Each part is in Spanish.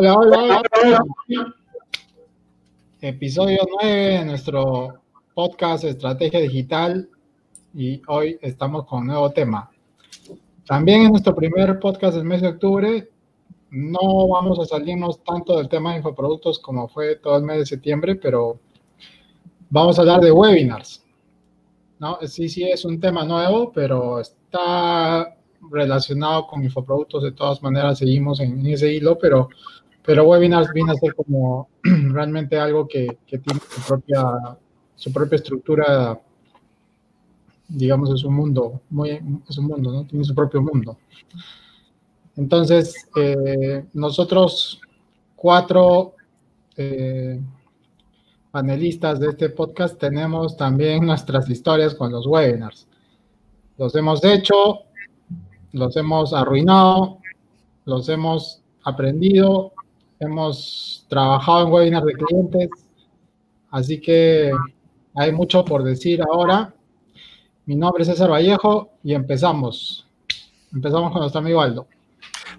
Hola, hola, hola. Episodio 9 de nuestro podcast Estrategia Digital y hoy estamos con un nuevo tema. También en nuestro primer podcast del mes de octubre no vamos a salirnos tanto del tema de infoproductos como fue todo el mes de septiembre, pero vamos a hablar de webinars. ¿no? Sí, sí es un tema nuevo, pero está relacionado con infoproductos. De todas maneras, seguimos en, ese hilo, pero, pero webinars viene a ser como realmente algo que, que tiene su propia, su propia estructura digamos, es un mundo, muy, es un mundo, ¿no? Tiene su propio mundo. Entonces, eh, nosotros cuatro eh, panelistas de este podcast tenemos también nuestras historias con los webinars. Los hemos hecho, los hemos arruinado, los hemos aprendido, hemos trabajado en webinars de clientes, así que hay mucho por decir ahora. Mi nombre es César Vallejo y empezamos. Empezamos con nuestro amigo Aldo.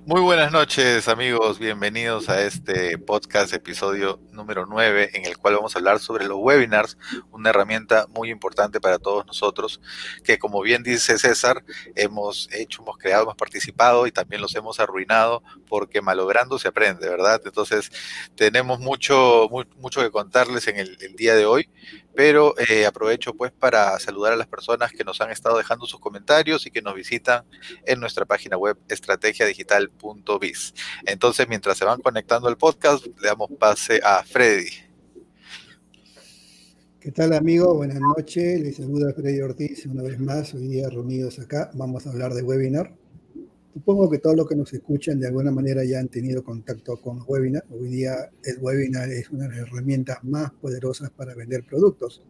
Muy buenas noches amigos, bienvenidos a este podcast episodio número 9 en el cual vamos a hablar sobre los webinars, una herramienta muy importante para todos nosotros que como bien dice César, hemos hecho, hemos creado, hemos participado y también los hemos arruinado porque malogrando se aprende, ¿verdad? Entonces tenemos mucho, mucho que contarles en el, día de hoy pero eh, aprovecho pues para saludar a las personas que nos han estado dejando sus comentarios y que nos visitan en nuestra página web estrategiadigital.biz. Entonces, mientras se van conectando al podcast, le damos pase a Freddy. ¿Qué tal amigos? Buenas noches. Les saluda Freddy Ortiz una vez más. Hoy día reunidos acá vamos a hablar de webinar. Supongo que todos los que nos escuchan de alguna manera ya han tenido contacto con webinar. Hoy día el webinar es una de las herramientas más poderosas para vender productos.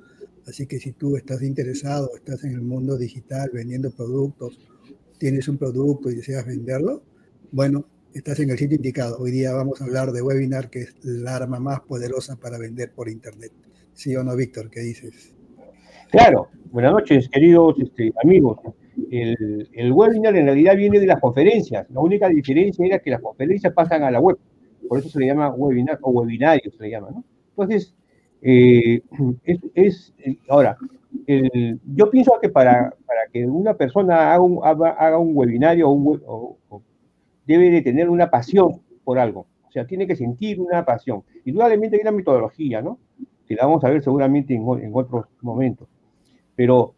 Así que si tú estás interesado, estás en el mundo digital vendiendo productos, tienes un producto y deseas venderlo, bueno, estás en el sitio indicado. Hoy día vamos a hablar de webinar, que es la arma más poderosa para vender por Internet. ¿Sí o no, Víctor? ¿Qué dices? Claro. Buenas noches, queridos este, amigos el, webinar en realidad viene de las conferencias. La única diferencia era que las conferencias pasan a la web. Por eso se le llama webinar o webinario, se le llama, ¿no? Entonces, eh, es, ahora, yo pienso que para, para, que una persona haga un, haga un webinario o debe de tener una pasión por algo. O sea, tiene que sentir una pasión. Indudablemente hay una metodología, ¿no? Que la vamos a ver seguramente en, en otros momentos. Pero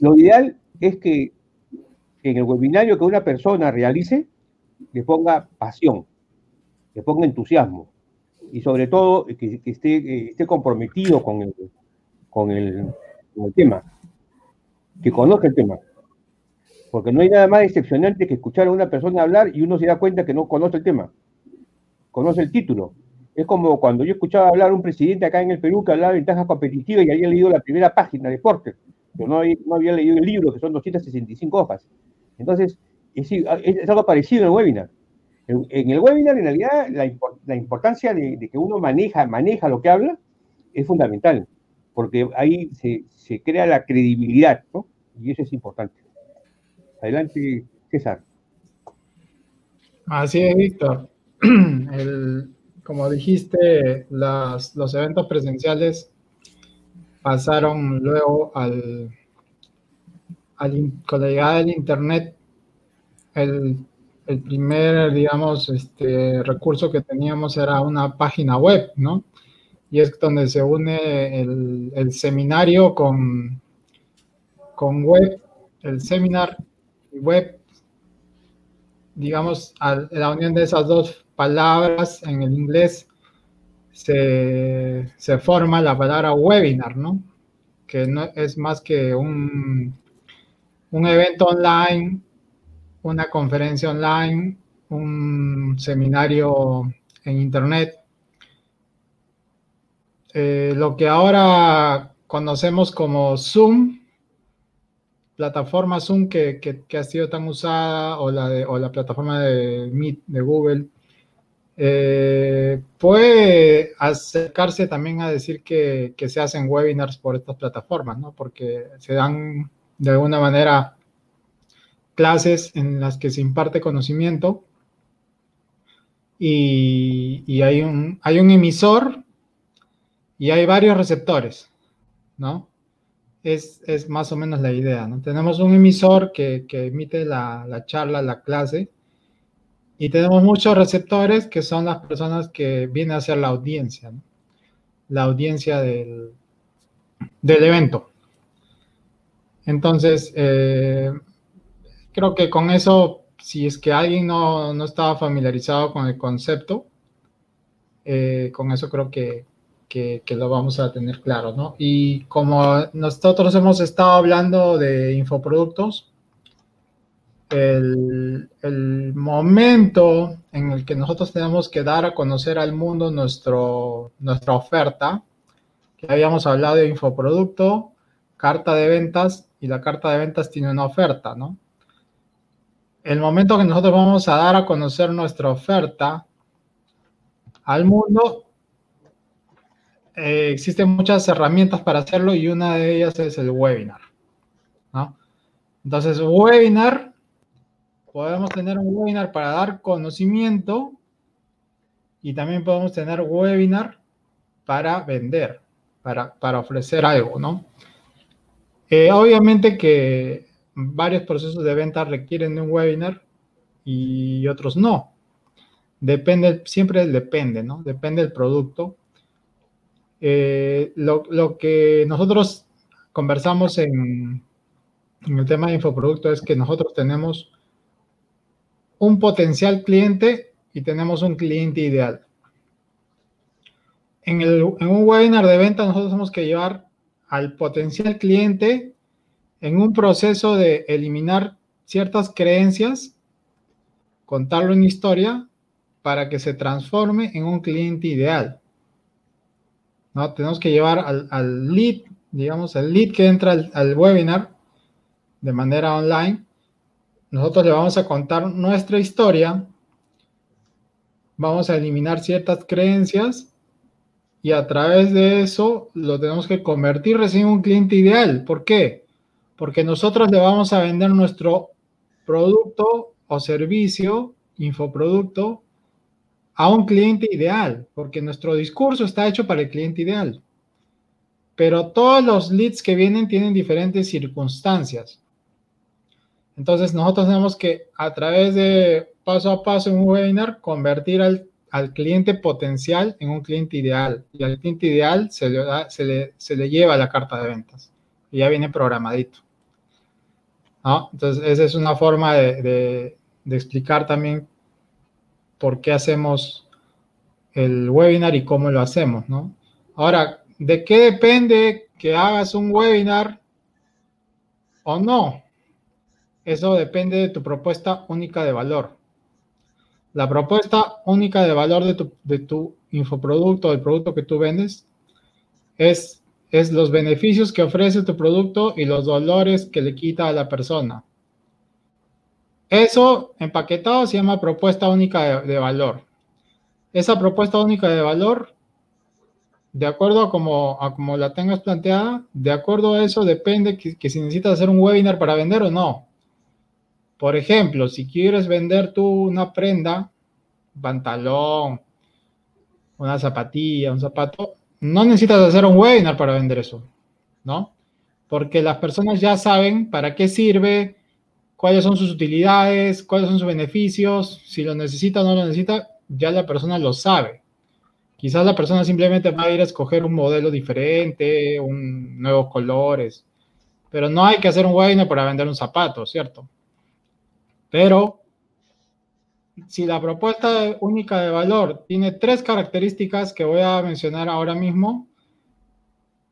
lo ideal es que en el webinario que una persona realice le ponga pasión, le ponga entusiasmo y sobre todo que, esté, esté, comprometido con el, con, el, tema, que conozca el tema. Porque no hay nada más excepcionante que escuchar a una persona hablar y uno se da cuenta que no conoce el tema, conoce el título. Es como cuando yo escuchaba hablar a un presidente acá en el Perú que hablaba de ventajas competitivas y había leído la primera página de Porter pero no, había leído el libro, que son 265 hojas. Entonces, es, algo parecido en el webinar. En, el webinar, en realidad, la, importancia de, que uno maneja, maneja lo que habla es fundamental, porque ahí se, crea la credibilidad, ¿no? Y eso es importante. Adelante, César. Así es, Víctor. como dijiste, los eventos presenciales pasaron luego al, con la llegada del Internet, el, primer, digamos, este, recurso que teníamos era una página web, ¿no? Y es donde se une el, seminario con, con web, el seminar web, digamos, la unión de esas dos palabras en el inglés se, forma la palabra webinar, ¿no? Que no es más que un, un evento online, una conferencia online, un seminario en internet. Eh, lo que ahora conocemos como Zoom, plataforma Zoom que, ha sido tan usada, o la, o la plataforma de Meet de Google, eh, puede acercarse también a decir que, se hacen webinars por estas plataformas, ¿no? Porque se dan de alguna manera clases en las que se imparte conocimiento y, hay, un, hay un emisor y hay varios receptores, ¿no? Es, más o menos la idea, ¿no? Tenemos un emisor que, emite la, la, charla, la clase, y tenemos muchos receptores que son las personas que vienen a ser la audiencia, ¿no? La audiencia del, del evento. Entonces, eh, creo que con eso, si es que alguien no, no estaba familiarizado con el concepto, eh, con eso creo que, que, lo vamos a tener claro, ¿no? Y como nosotros hemos estado hablando de infoproductos, el, el, momento en el que nosotros tenemos que dar a conocer al mundo nuestro, nuestra oferta, que habíamos hablado de infoproducto, carta de ventas y la carta de ventas tiene una oferta, ¿no? El momento que nosotros vamos a dar a conocer nuestra oferta al mundo, eh, existen muchas herramientas para hacerlo y una de ellas es el webinar, ¿no? Entonces, webinar, podemos tener un webinar para dar conocimiento y también podemos tener webinar para vender, para, para ofrecer algo, ¿no? Eh, obviamente que varios procesos de venta requieren de un webinar y otros no. Depende, siempre depende, ¿no? Depende del producto. Eh, lo, que nosotros conversamos en, el tema de infoproducto es que nosotros tenemos un potencial cliente y tenemos un cliente ideal. En, en, un webinar de venta nosotros tenemos que llevar al potencial cliente en un proceso de eliminar ciertas creencias, contarlo en historia para que se transforme en un cliente ideal. ¿No? Tenemos que llevar al, lead, digamos, el lead que entra al, al webinar de manera online. Nosotros le vamos a contar nuestra historia, vamos a eliminar ciertas creencias y a través de eso lo tenemos que convertir recién en un cliente ideal. ¿Por qué? Porque nosotros le vamos a vender nuestro producto o servicio, infoproducto, a un cliente ideal, porque nuestro discurso está hecho para el cliente ideal. Pero todos los leads que vienen tienen diferentes circunstancias. Entonces nosotros tenemos que a través de paso a paso en un webinar convertir al al cliente potencial en un cliente ideal. Y al cliente ideal se le, se le, lleva la carta de ventas. Y ya viene programadito. ¿No? Entonces, esa es una forma de, de explicar también por qué hacemos el webinar y cómo lo hacemos, ¿no? Ahora, ¿de qué depende que hagas un webinar o no? Eso depende de tu propuesta única de valor. La propuesta única de valor de tu, de infoproducto, el producto que tú vendes, es, es los beneficios que ofrece tu producto y los dolores que le quita a la persona. Eso empaquetado se llama propuesta única de, valor. Esa propuesta única de valor, de acuerdo a como, a como la tengas planteada, de acuerdo a eso depende que, si necesitas hacer un webinar para vender o no. Por ejemplo, si quieres vender tú una prenda, pantalón, una zapatilla, un zapato, no necesitas hacer un webinar para vender eso, ¿no? Porque las personas ya saben para qué sirve, cuáles son sus utilidades, cuáles son sus beneficios, si lo necesita o no lo necesita, ya la persona lo sabe. Quizás la persona simplemente va a ir a escoger un modelo diferente, un, nuevos colores, pero no hay que hacer un webinar para vender un zapato, ¿cierto? Pero si la propuesta única de valor tiene tres características que voy a mencionar ahora mismo,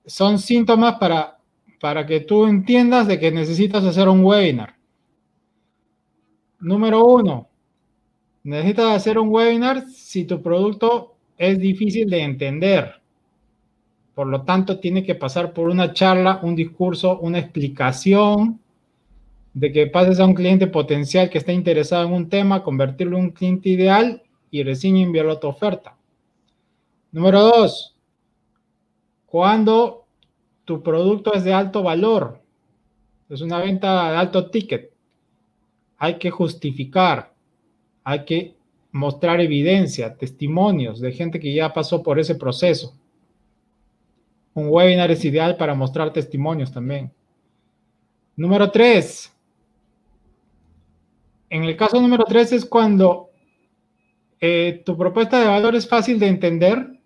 son síntomas para, para que tú entiendas de que necesitas hacer un webinar. Número uno, necesitas hacer un webinar si tu producto es difícil de entender. Por lo tanto, tiene que pasar por una charla, un discurso, una explicación de que pases a un cliente potencial que está interesado en un tema, convertirlo en un cliente ideal y recién enviarlo a tu oferta. Número dos, cuando tu producto es de alto valor, es una venta de alto ticket, hay que justificar, hay que mostrar evidencia, testimonios de gente que ya pasó por ese proceso. Un webinar es ideal para mostrar testimonios también. Número tres. En el caso número tres es cuando eh, tu propuesta de valor es fácil de entender,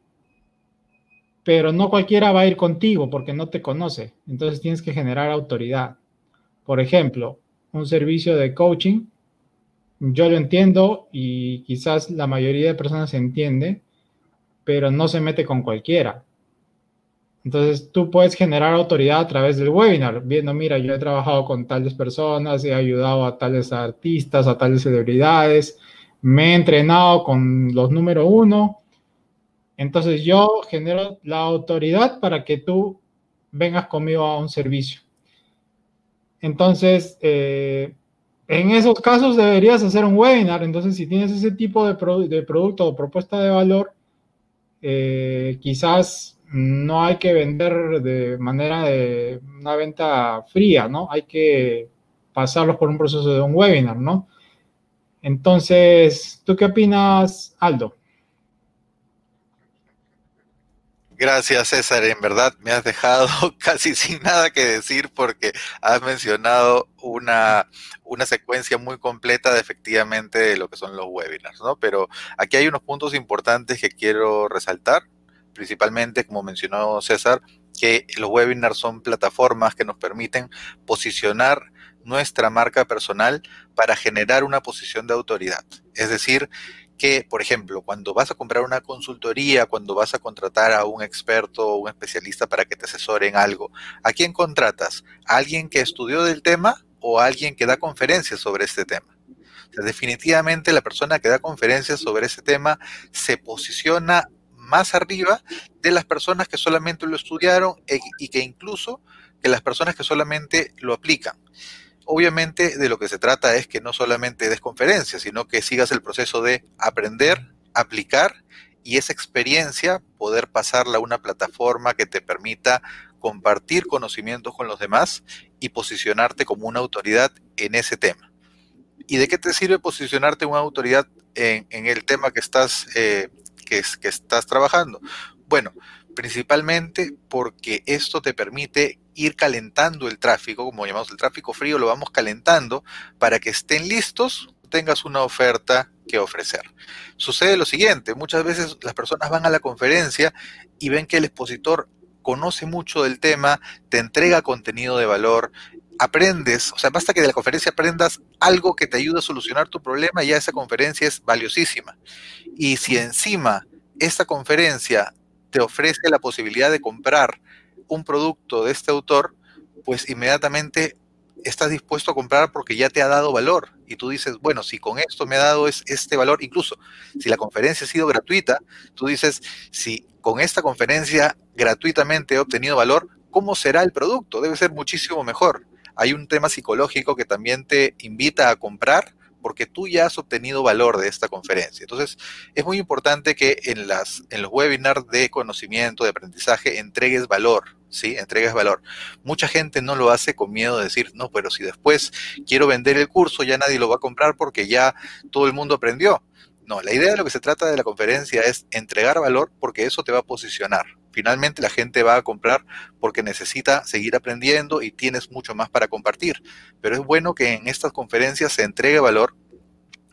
pero no cualquiera va a ir contigo porque no te conoce. Entonces tienes que generar autoridad. Por ejemplo, un servicio de coaching, yo lo entiendo y quizás la mayoría de personas entiende, pero no se mete con cualquiera. Entonces tú puedes generar autoridad a través del webinar, viendo, mira, yo he trabajado con tales personas, he ayudado a tales artistas, a tales celebridades, me he entrenado con los número uno. Entonces yo genero la autoridad para que tú vengas conmigo a un servicio. Entonces, eh, en esos casos deberías hacer un webinar. Entonces, si tienes ese tipo de, producto o propuesta de valor, eh, quizás no hay que vender de manera de una venta fría, ¿no? Hay que pasarlos por un proceso de un webinar, ¿no? Entonces, ¿tú qué opinas, Aldo? Gracias, César. En verdad me has dejado casi sin nada que decir porque has mencionado una, una secuencia muy completa de efectivamente de lo que son los webinars, ¿no? Pero aquí hay unos puntos importantes que quiero resaltar, principalmente, como mencionó César, que los webinars son plataformas que nos permiten posicionar nuestra marca personal para generar una posición de autoridad. Es decir, que, por ejemplo, cuando vas a comprar una consultoría, cuando vas a contratar a un experto o un especialista para que te asesore en algo, ¿a quién contratas? ¿A alguien que estudió del tema o a alguien que da conferencias sobre este tema? definitivamente la persona que da conferencias sobre ese tema se posiciona más arriba de las personas que solamente lo estudiaron e, y que incluso que las personas que solamente lo aplican obviamente de lo que se trata es que no solamente des conferencias, sino que sigas el proceso de aprender, aplicar y esa experiencia poder pasarla a una plataforma que te permita compartir conocimientos con los demás y posicionarte como una autoridad en ese tema. ¿Y de qué te sirve posicionarte una autoridad en, el tema que estás, eh, que estás trabajando? Bueno, principalmente porque esto te permite ir calentando el tráfico, como llamamos el tráfico frío, lo vamos calentando para que estén listos, tengas una oferta que ofrecer. Sucede lo siguiente, muchas veces las personas van a la conferencia y ven que el expositor conoce mucho del tema, te entrega contenido de valor, aprendes, o sea, basta que de la conferencia aprendas algo que te ayude a solucionar tu problema y ya esa conferencia es valiosísima. Y si encima esta conferencia te ofrece la posibilidad de comprar un producto de este autor, pues inmediatamente estás dispuesto a comprar porque ya te ha dado valor. Y tú dices, bueno, si con esto me ha dado este valor, incluso si la conferencia ha sido gratuita, tú dices, si con esta conferencia gratuitamente he obtenido valor, ¿cómo será el producto? Debe ser muchísimo mejor. Hay un tema psicológico que también te invita a comprar porque tú ya has obtenido valor de esta conferencia. Entonces, es muy importante que en, las, los webinars de conocimiento, de aprendizaje, entregues valor, ¿sí? Entregues valor. Mucha gente no lo hace con miedo de decir, no, pero si después quiero vender el curso, ya nadie lo va a comprar porque ya todo el mundo aprendió. No, la idea de lo que se trata de la conferencia es entregar valor porque eso te va a posicionar. Finalmente la gente va a comprar porque necesita seguir aprendiendo y tienes mucho más para compartir. Pero es bueno que en estas conferencias se entregue valor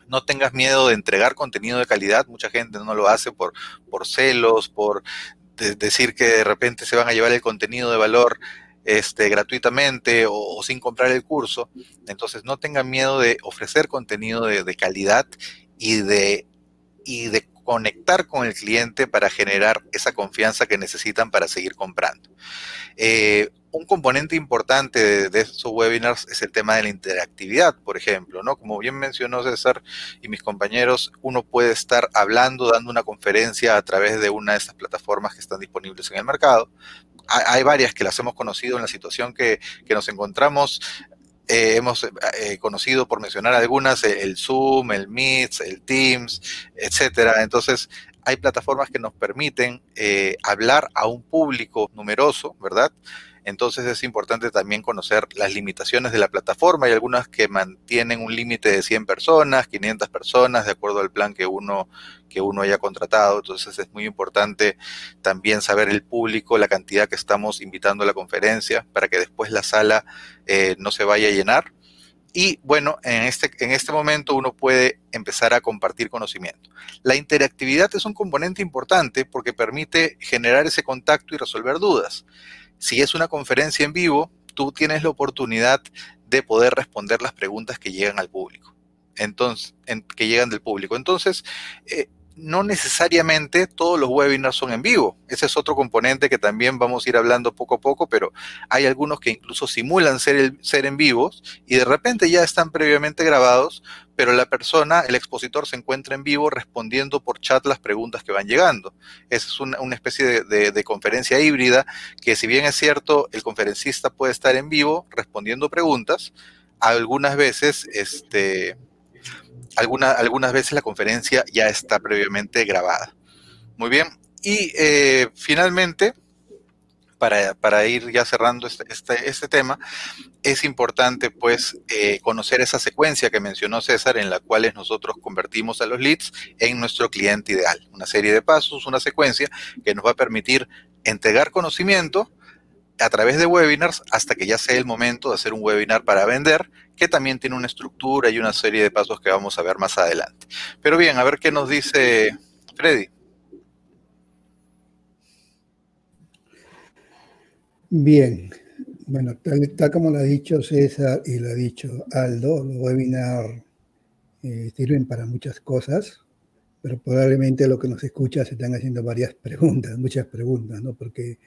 no tengas miedo de entregar contenido de calidad. Mucha gente no lo hace por, por celos, por decir que de repente se van a llevar el contenido de valor este, gratuitamente o, sin comprar el curso. Entonces no tengan miedo de ofrecer contenido de, de calidad y de, y de conectar con el cliente para generar esa confianza que necesitan para seguir comprando. Eh, un componente importante de, estos webinars es el tema de la interactividad, por ejemplo, ¿no? Como bien mencionó César y mis compañeros, uno puede estar hablando, dando una conferencia a través de una de estas plataformas que están disponibles en el mercado. Hay, varias que las hemos conocido en la situación que, que nos encontramos eh, hemos eh, conocido, por mencionar algunas, eh, el Zoom, el Meet, el Teams, etcétera. Entonces, hay plataformas que nos permiten hablar a un público numeroso, ¿verdad? Entonces es importante también conocer las limitaciones de la plataforma. Hay algunas que mantienen un límite de 100 personas, 500 personas, de acuerdo al plan que uno, que uno haya contratado. Entonces es muy importante también saber el público, la cantidad que estamos invitando a la conferencia, para que después la sala eh, no se vaya a llenar y bueno, en este, en este momento uno puede empezar a compartir conocimiento. La interactividad es un componente importante porque permite generar ese contacto y resolver dudas. Si es una conferencia en vivo, tú tienes la oportunidad de poder responder las preguntas que llegan al público. Entonces, que llegan del público. Entonces, eh, no necesariamente todos los webinars son en vivo. Ese es otro componente que también vamos a ir hablando poco a poco, pero hay algunos que incluso simulan ser, ser en vivos y de repente ya están previamente grabados, pero la persona, el expositor, se encuentra en vivo respondiendo por chat las preguntas que van llegando. Esa es una, especie de, de conferencia híbrida que si bien es cierto, el conferencista puede estar en vivo respondiendo preguntas, algunas veces este, algunas veces la conferencia ya está previamente grabada. Muy bien. Y eh, finalmente, para, ir ya cerrando este, este, este, tema, es importante pues eh, conocer esa secuencia que mencionó César en la cual nosotros convertimos a los leads en nuestro cliente ideal. Una serie de pasos, una secuencia que nos va a permitir entregar conocimiento a través de webinars hasta que ya sea el momento de hacer un webinar para vender, que también tiene una estructura y una serie de pasos que vamos a ver más adelante. Pero bien, a ver qué nos dice Freddy. Bien, bueno, tal, como lo ha dicho César y lo ha dicho Aldo, los webinars eh, sirven para muchas cosas, pero probablemente lo que nos escucha se están haciendo varias preguntas, muchas preguntas, ¿no? Porque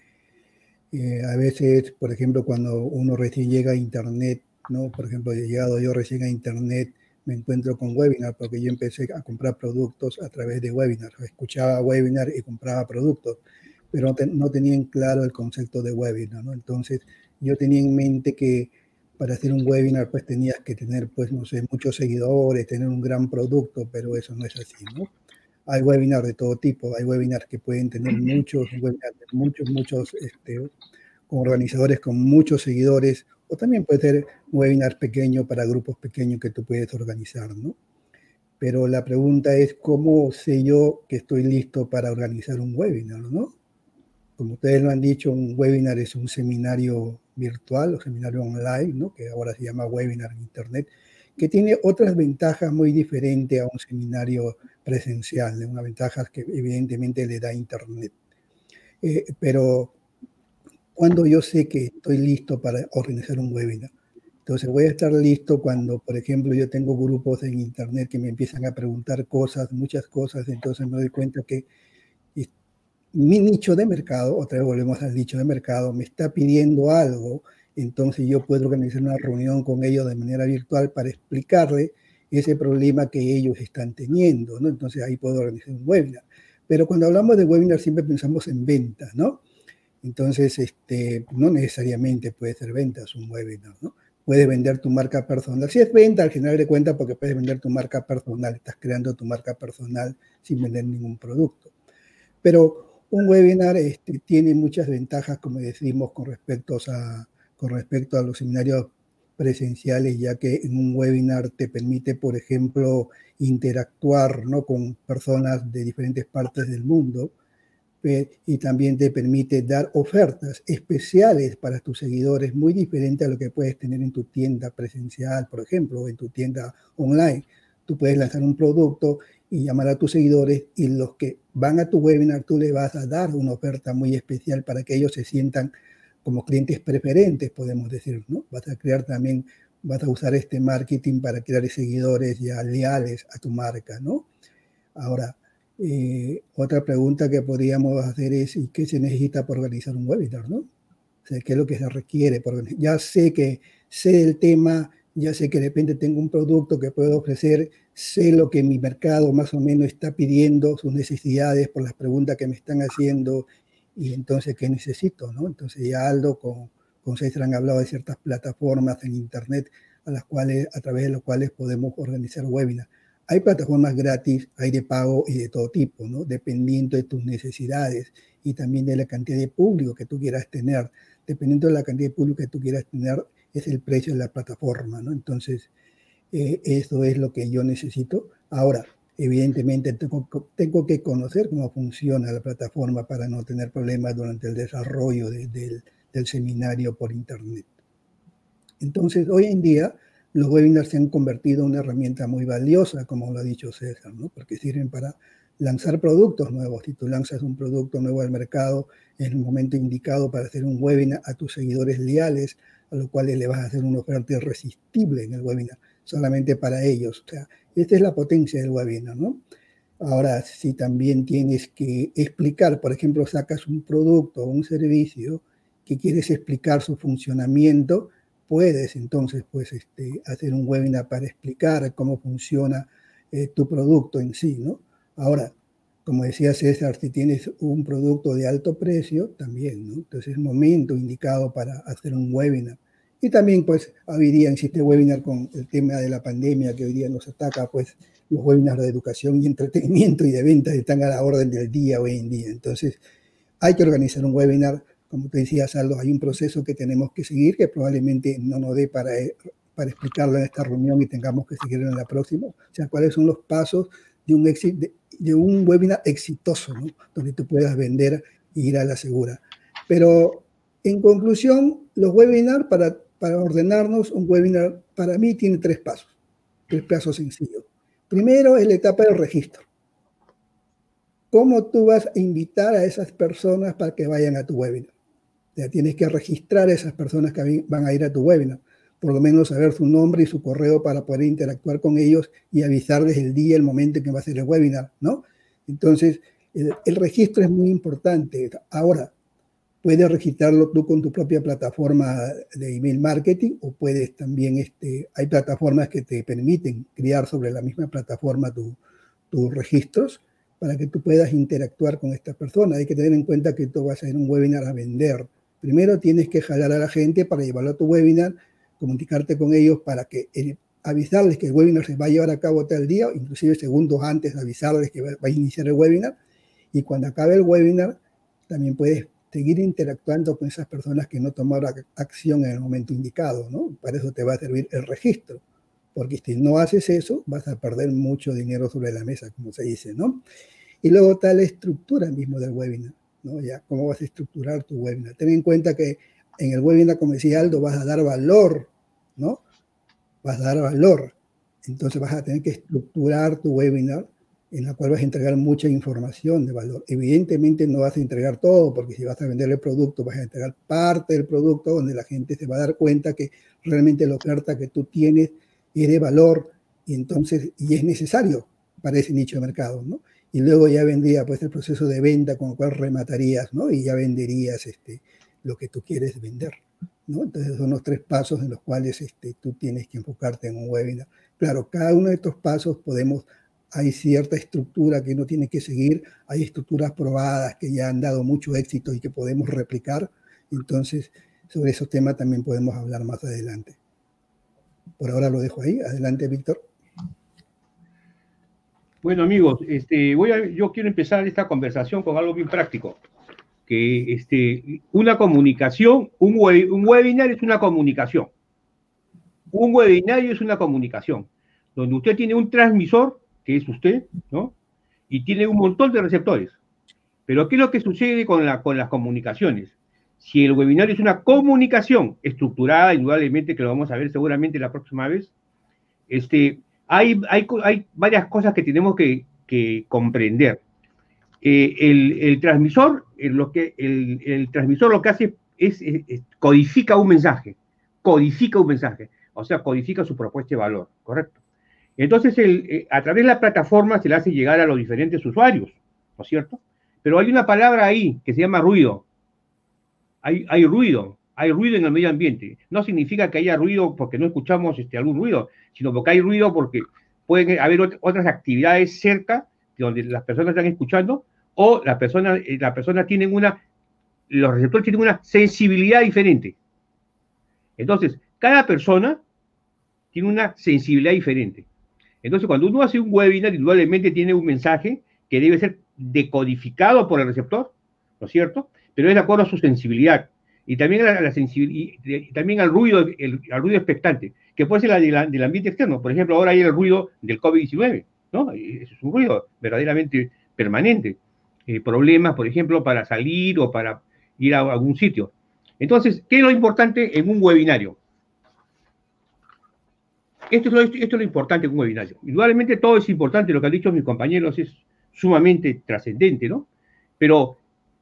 eh, a veces, por ejemplo, cuando uno recién llega a Internet, ¿no? Por ejemplo, he llegado yo recién a Internet, me encuentro con webinar porque yo empecé a comprar productos a través de webinar. Escuchaba webinar y compraba productos, pero no, tenían claro el concepto de webinar, ¿no? Entonces, yo tenía en mente que para hacer un webinar, pues tenías que tener, pues, no sé, muchos seguidores, tener un gran producto, pero eso no es así, ¿no? Hay webinars de todo tipo, hay webinars que pueden tener muchos, muchos, muchos este, organizadores con muchos seguidores, o también puede ser un webinar pequeño para grupos pequeños que tú puedes organizar, ¿no? Pero la pregunta es, ¿cómo sé yo que estoy listo para organizar un webinar, ¿no? Como ustedes lo han dicho, un webinar es un seminario virtual o seminario online, ¿no? Que ahora se llama webinar en Internet, que tiene otras ventajas muy diferentes a un seminario presencial, una ventaja que evidentemente le da Internet. Eh, pero cuando yo sé que estoy listo para organizar un webinar, entonces voy a estar listo cuando, por ejemplo, yo tengo grupos en Internet que me empiezan a preguntar cosas, muchas cosas, entonces me doy cuenta que mi nicho de mercado, otra vez volvemos al nicho de mercado, me está pidiendo algo entonces yo puedo organizar una reunión con ellos de manera virtual para explicarle ese problema que ellos están teniendo, ¿no? Entonces ahí puedo organizar un webinar. Pero cuando hablamos de webinar siempre pensamos en ventas, ¿no? Entonces, este, no necesariamente puede ser ventas un webinar, ¿no? Puedes vender tu marca personal. Si es venta, al final de cuentas, porque puedes vender tu marca personal, estás creando tu marca personal sin vender ningún producto. Pero un webinar este, tiene muchas ventajas, como decimos, con respecto a, con respecto a los seminarios presenciales, ya que en un webinar te permite, por ejemplo, interactuar ¿no? con personas de diferentes partes del mundo y también te permite dar ofertas especiales para tus seguidores, muy diferente a lo que puedes tener en tu tienda presencial, por ejemplo, o en tu tienda online. Tú puedes lanzar un producto y llamar a tus seguidores y los que van a tu webinar, tú les vas a dar una oferta muy especial para que ellos se sientan como clientes preferentes, podemos decir, ¿no? Vas a crear también, vas a usar este marketing para crear seguidores ya leales a tu marca, ¿no? Ahora, eh, otra pregunta que podríamos hacer es, ¿y qué se necesita para organizar un webinar, no? O sea, ¿qué es lo que se requiere? Ya sé que sé el tema, ya sé que de repente tengo un producto que puedo ofrecer, sé lo que mi mercado más o menos está pidiendo, sus necesidades por las preguntas que me están haciendo y entonces, ¿qué necesito? No? Entonces ya Aldo con, con César han hablado de ciertas plataformas en Internet a, las cuales, a través de las cuales podemos organizar webinars. hay plataformas gratis, hay de pago y de todo tipo, ¿no? Dependiendo de tus necesidades y también de la cantidad de público que tú quieras tener. Dependiendo de la cantidad de público que tú quieras tener, es el precio de la plataforma, ¿no? Entonces, eh, eso es lo que yo necesito. Ahora, evidentemente, tengo, tengo, que conocer cómo funciona la plataforma para no tener problemas durante el desarrollo del, del seminario por Internet. Entonces, hoy en día, los webinars se han convertido en una herramienta muy valiosa, como lo ha dicho César, ¿no? porque sirven para lanzar productos nuevos. Si tú lanzas un producto nuevo al mercado, es el momento indicado para hacer un webinar a tus seguidores leales, a los cuales le vas a hacer una oferta irresistible en el webinar, solamente para ellos. O sea, esta es la potencia del webinar, ¿no? Ahora, si también tienes que explicar, por ejemplo, sacas un producto o un servicio que quieres explicar su funcionamiento, puedes entonces pues, este, hacer un webinar para explicar cómo funciona eh, tu producto en sí, ¿no? Ahora, como decía César, si tienes un producto de alto precio, también, ¿no? Entonces es momento indicado para hacer un webinar. Y también, pues, habría en este webinar con el tema de la pandemia que hoy día nos ataca, pues, los webinars de educación y entretenimiento y de ventas están a la orden del día hoy en día. Entonces, hay que organizar un webinar como te decía, Saldo, hay un proceso que tenemos que seguir que probablemente no nos dé para, eh, para explicarlo en esta reunión y tengamos que seguirlo en la próxima. O sea, cuáles son los pasos de un, de, de un webinar exitoso, ¿no? donde tú puedas vender e ir a la segura. Pero en conclusión, los webinars, para, para ordenarnos, un webinar para mí tiene tres pasos, tres pasos sencillos. Primero es la etapa del registro. ¿Cómo tú vas a invitar a esas personas para que vayan a tu webinar? tienes que registrar a esas personas que van a ir a tu webinar, por lo menos saber su nombre y su correo para poder interactuar con ellos y avisarles el día, el momento en que va a ser el webinar, ¿no? Entonces, el, registro es muy importante. Ahora, puedes registrarlo tú con tu propia plataforma de email marketing o puedes también, este, hay plataformas que te permiten crear sobre la misma plataforma tus registros para que tú puedas interactuar con estas personas. Hay que tener en cuenta que tú vas a ir a un webinar a vender, Primero tienes que jalar a la gente para llevarlo a tu webinar, comunicarte con ellos para que avisarles que el webinar se va a llevar a cabo tal día, inclusive segundos antes avisarles que va, a iniciar el webinar. Y cuando acabe el webinar, también puedes seguir interactuando con esas personas que no tomaron acción en el momento indicado, ¿no? Para eso te va a servir el registro, porque si no haces eso, vas a perder mucho dinero sobre la mesa, como se dice, ¿no? Y luego está la estructura mismo del webinar. Ya, cómo vas a estructurar tu webinar. Ten en cuenta que en el webinar, como decía Aldo, vas a dar valor, ¿no? Vas a dar valor. Entonces vas a tener que estructurar tu webinar en la cual vas a entregar mucha información de valor. Evidentemente no vas a entregar todo, porque si vas a vender el producto, vas a entregar parte del producto donde la gente se va a dar cuenta que realmente la oferta que tú tienes es de valor y entonces, y es necesario para ese nicho de mercado, ¿no? y luego ya vendría pues el proceso de venta con el cual rematarías, ¿no? Y ya venderías este, lo que tú quieres vender, ¿no? Entonces son los tres pasos en los cuales este, tú tienes que enfocarte en un webinar. Claro, cada uno de estos pasos podemos, hay cierta estructura que uno tiene que seguir, hay estructuras probadas que ya han dado mucho éxito y que podemos replicar, entonces sobre esos temas también podemos hablar más adelante. Por ahora lo dejo ahí. Adelante, Víctor. Bueno, amigos, este, voy a, yo quiero empezar esta conversación con algo bien práctico. Que este, una comunicación, un, un webinar es una comunicación. Un webinario es una comunicación, donde usted tiene un transmisor, que es usted, ¿no? Y tiene un montón de receptores. Pero ¿qué es lo que sucede con, la, con las comunicaciones? Si el webinario es una comunicación estructurada, indudablemente que lo vamos a ver seguramente la próxima vez, este, hay, varias cosas que tenemos que, comprender. Eh, el, transmisor, eh, lo que, el, transmisor lo que hace es, codifica un mensaje, codifica un mensaje, o sea, codifica su propuesta de valor, ¿correcto? Entonces, eh, a través de la plataforma se le hace llegar a los diferentes usuarios, ¿no es cierto? Pero hay una palabra ahí que se llama ruido. Hay, ruido hay ruido en el medio ambiente. No significa que haya ruido porque no escuchamos este, algún ruido, sino porque hay ruido porque pueden haber otras actividades cerca de donde las personas están escuchando o las personas, eh, la persona tienen una, los receptores tienen una sensibilidad diferente. Entonces, cada persona tiene una sensibilidad diferente. Entonces, cuando uno hace un webinar, indudablemente tiene un mensaje que debe ser decodificado por el receptor, ¿no es cierto? Pero es de acuerdo a su sensibilidad y también a la, sensibilidad, también al ruido, el, al ruido expectante, que puede ser la, del ambiente externo. Por ejemplo, ahora hay el ruido del COVID-19, ¿no? Es un ruido verdaderamente permanente. Eh, problemas, por ejemplo, para salir o para ir a algún sitio. Entonces, ¿qué es lo importante en un webinario? Esto es, lo, importante en un webinario. Indudablemente todo es importante, lo que han dicho mis compañeros es sumamente trascendente, ¿no? Pero,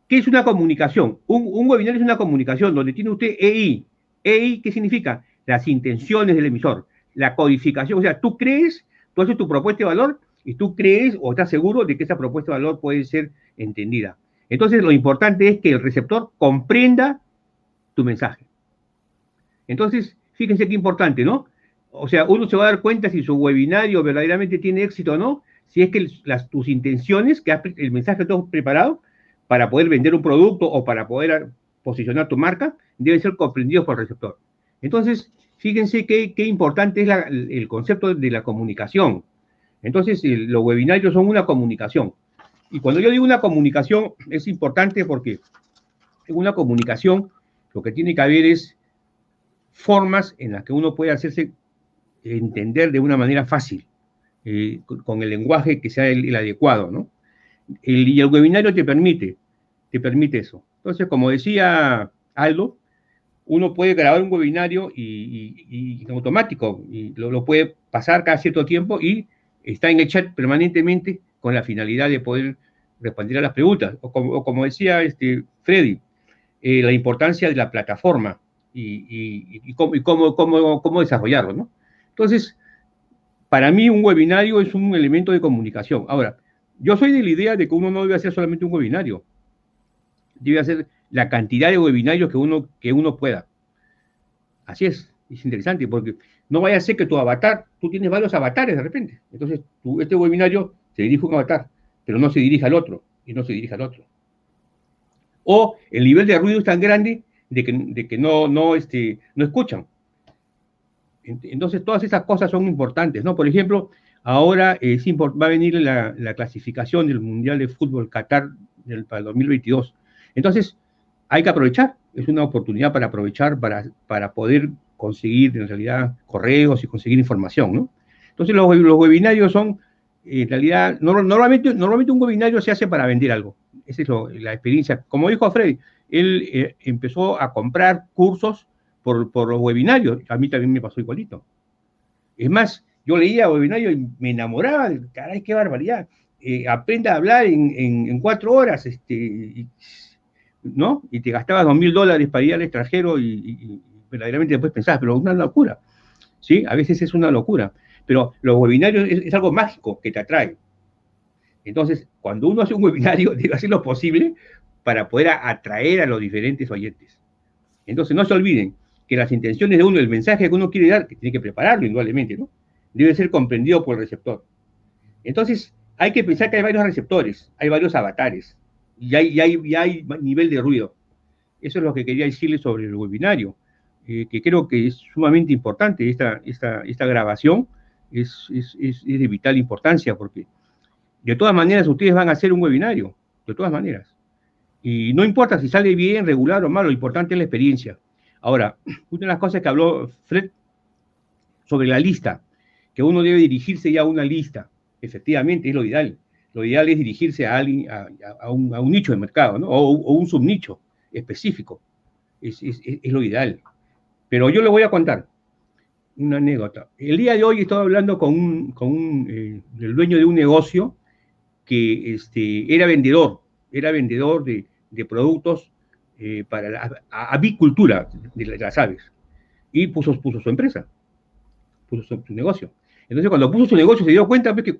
¿qué es una comunicación? Un, un, webinar es una comunicación donde tiene usted EI. EI, ¿qué significa? Las intenciones del emisor, la codificación. O sea, tú crees, tú haces tu propuesta de valor y tú crees o estás seguro de que esa propuesta de valor puede ser entendida. Entonces, lo importante es que el receptor comprenda tu mensaje. Entonces, fíjense qué importante, ¿no? O sea, uno se va a dar cuenta si su webinario verdaderamente tiene éxito o no, si es que tus intenciones, que el mensaje que tú has preparado para poder vender un producto o para poder posicionar tu marca, deben ser comprendidos por el receptor. Entonces, fíjense qué, qué importante es el concepto de la comunicación. Entonces, los webinarios son una comunicación. Y cuando yo digo una comunicación, es importante porque en una comunicación lo que tiene que haber es formas en las que uno puede hacerse entender de una manera fácil, eh, con el lenguaje que sea el, adecuado, ¿no? y el webinario te permite, te permite eso. Entonces, como decía Aldo, uno puede grabar un webinario y, en automático, y lo, puede pasar cada cierto tiempo y está en el chat permanentemente con la finalidad de poder responder a las preguntas. O como, decía este Freddy, eh, la importancia de la plataforma y, cómo, cómo, cómo, desarrollarlo, ¿no? Entonces, para mí un webinario es un elemento de comunicación. Ahora, yo soy de la idea de que uno no debe hacer solamente un webinario, debe hacer la cantidad de webinarios que uno, que uno pueda. Así es, es interesante, porque no vaya a ser que tu avatar, tú tienes varios avatares de repente. Entonces, este webinario se dirige a un avatar, pero no se dirige al otro, y no se dirige al otro. O el nivel de ruido es tan grande de que, de que no, no, este, no escuchan. Entonces, todas esas cosas son importantes, ¿no? Por ejemplo, ahora es va a venir la, la, clasificación del Mundial de Fútbol Qatar del, para el 2022. Entonces, hay que aprovechar, es una oportunidad para aprovechar, para, para poder conseguir en realidad correos y conseguir información, ¿no? Entonces los, los webinarios son, en realidad, normalmente, normalmente un webinario se hace para vender algo. Esa es la experiencia. Como dijo Freddy, él eh, empezó a comprar cursos por, los webinarios. A mí también me pasó igualito. Es más, yo leía webinarios y me enamoraba. Caray, qué barbaridad. Eh, aprenda a hablar en, en, cuatro horas, este, ¿no? Y te gastabas dos mil dólares para ir al extranjero y verdaderamente después pensás, pero una locura, ¿sí? A veces es una locura, pero los webinarios es, algo mágico que te atrae. Entonces, cuando uno hace un webinario, debe hacer lo posible para poder atraer a los diferentes oyentes. Entonces, no se olviden que las intenciones de uno, el mensaje que uno quiere dar, que tiene que prepararlo indudablemente, ¿no? Debe ser comprendido por el receptor. Entonces, hay que pensar que hay varios receptores, hay varios avatares, y hay, nivel de ruido. Eso es lo que quería decirles sobre el webinario. Eh, que creo que es sumamente importante esta, grabación, es, es, es, de vital importancia porque de todas maneras ustedes van a hacer un webinario, de todas maneras. Y no importa si sale bien, regular o mal, lo importante es la experiencia. Ahora, una de las cosas que habló Fred sobre la lista, que uno debe dirigirse ya a una lista, efectivamente es lo ideal. Lo ideal es dirigirse a alguien, a, un, nicho de mercado, ¿no? o, un subnicho específico. Es, lo ideal. Pero yo le voy a contar una anécdota. El día de hoy estaba hablando con, un, eh, el dueño de un negocio que este, era vendedor, era vendedor de, de productos eh, para la avicultura de, las aves. Y puso, su empresa, puso su, negocio. Entonces, cuando puso su negocio, se dio cuenta pues, que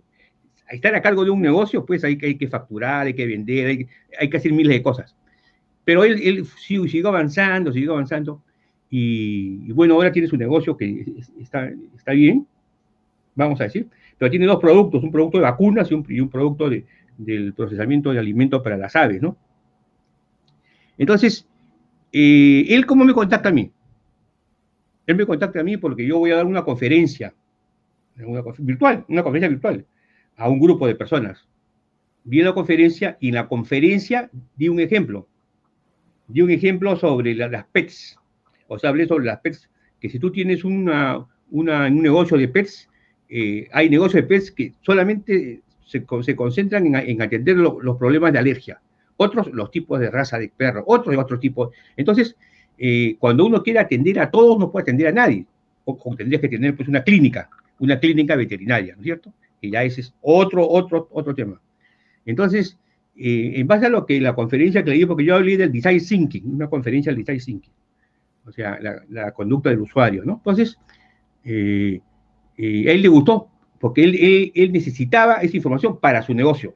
estar a cargo de un negocio, pues hay que, facturar, hay que vender, hay, que hacer miles de cosas. Pero él, siguió avanzando, siguió avanzando. Y, bueno, ahora tiene su negocio que está, bien, vamos a decir, pero tiene dos productos, un producto de vacunas y un, y un producto de, del procesamiento de alimentos para las aves, ¿no? Entonces, eh, ¿él cómo me contacta a mí? Él me contacta a mí porque yo voy a dar una conferencia una virtual, una conferencia virtual, a un grupo de personas. Vi la conferencia y en la conferencia di un ejemplo. Di un ejemplo sobre las pets. O sea, hablé sobre las pets, que si tú tienes una, un negocio de pets, eh, hay negocios de pets que solamente se, se concentran en, atender los problemas de alergia. Otros, los tipos de raza de perro, otros de otros tipos. Entonces, eh, cuando uno quiere atender a todos, no puede atender a nadie. O, tendrías que tener pues, una clínica, una clínica veterinaria, ¿no es cierto? Y ya ese es otro, otro, otro tema. Entonces, eh, en base a lo que la conferencia que le di, porque yo hablé del design thinking, una conferencia del design thinking, o sea, la, conducta del usuario, ¿no? Entonces, eh, a él le gustó, porque él, él, necesitaba esa información para su negocio,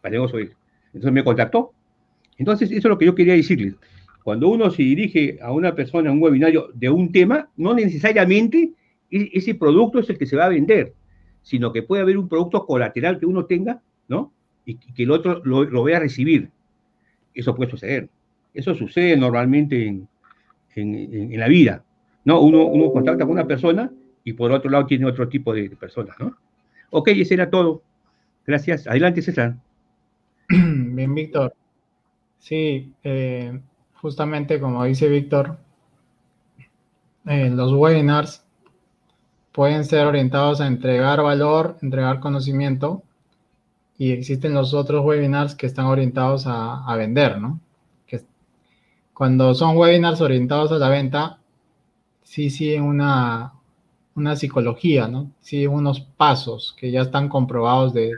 para el negocio de él. Entonces me contactó. Entonces, eso es lo que yo quería decirles. Cuando uno se dirige a una persona, a un webinario de un tema, no necesariamente e-, ese producto es el que se va a vender, sino que puede haber un producto colateral que uno tenga, ¿no? Y que el otro lo, vea recibir. Eso puede suceder. Eso sucede normalmente en, en, la vida, ¿no? Uno, uno contacta con una persona y por otro lado tiene otro tipo de personas, ¿no? Ok, ese era todo. Gracias. Adelante, César. Bien, Víctor. Sí, eh, justamente como dice Víctor, eh, los webinars pueden ser orientados a entregar valor, entregar conocimiento, y existen los otros webinars que están orientados a, vender, ¿no? Que cuando son webinars orientados a la venta, sí siguen una, una psicología, ¿no? Siguen unos pasos que ya están comprobados de,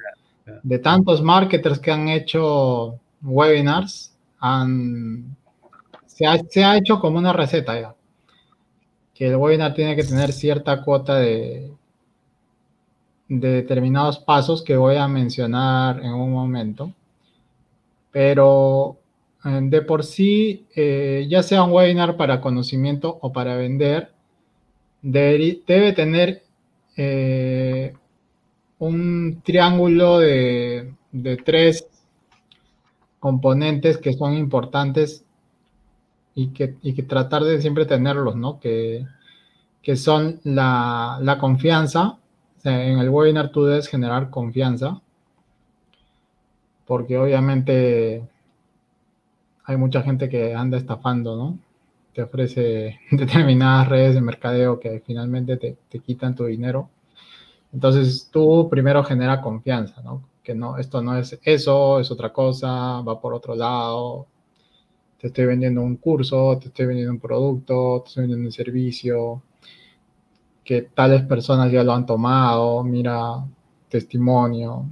de tantos marketers que han hecho webinars, se, ha, hecho como una receta ya que el webinar tiene que tener cierta cuota de, de determinados pasos que voy a mencionar en un momento. Pero eh, de por sí, eh, ya sea un webinar para conocimiento o para vender, debe, tener eh, un triángulo de, de, tres componentes que son importantes y que, y que tratar de siempre tenerlos, ¿no? Que, que son la, la confianza. en el webinar tú debes generar confianza, porque obviamente hay mucha gente que anda estafando, ¿no? Te ofrece determinadas redes de mercadeo que finalmente te, te quitan tu dinero. Entonces tú primero genera confianza, ¿no? Que no, esto no es eso, es otra cosa, va por otro lado, te estoy vendiendo un curso, te estoy vendiendo un producto, te estoy vendiendo un servicio, que tales personas ya lo han tomado, mira, testimonio.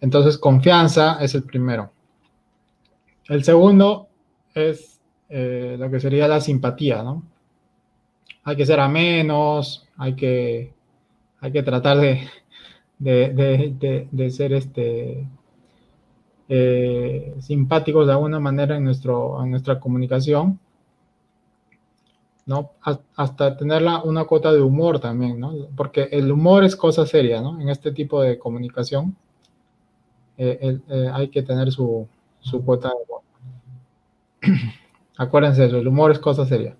Entonces, confianza es el primero. El segundo es eh, lo que sería la simpatía, ¿no? Hay que ser a menos, hay que, hay que tratar de, ser este, eh, simpáticos de alguna manera en, nuestra comunicación. Hasta tener una cuota de humor también, ¿no? Porque el humor es cosa seria, ¿no? En este tipo de comunicación eh, eh, hay que tener su, su cuota de humor. Acuérdense de eso, el humor es cosa seria.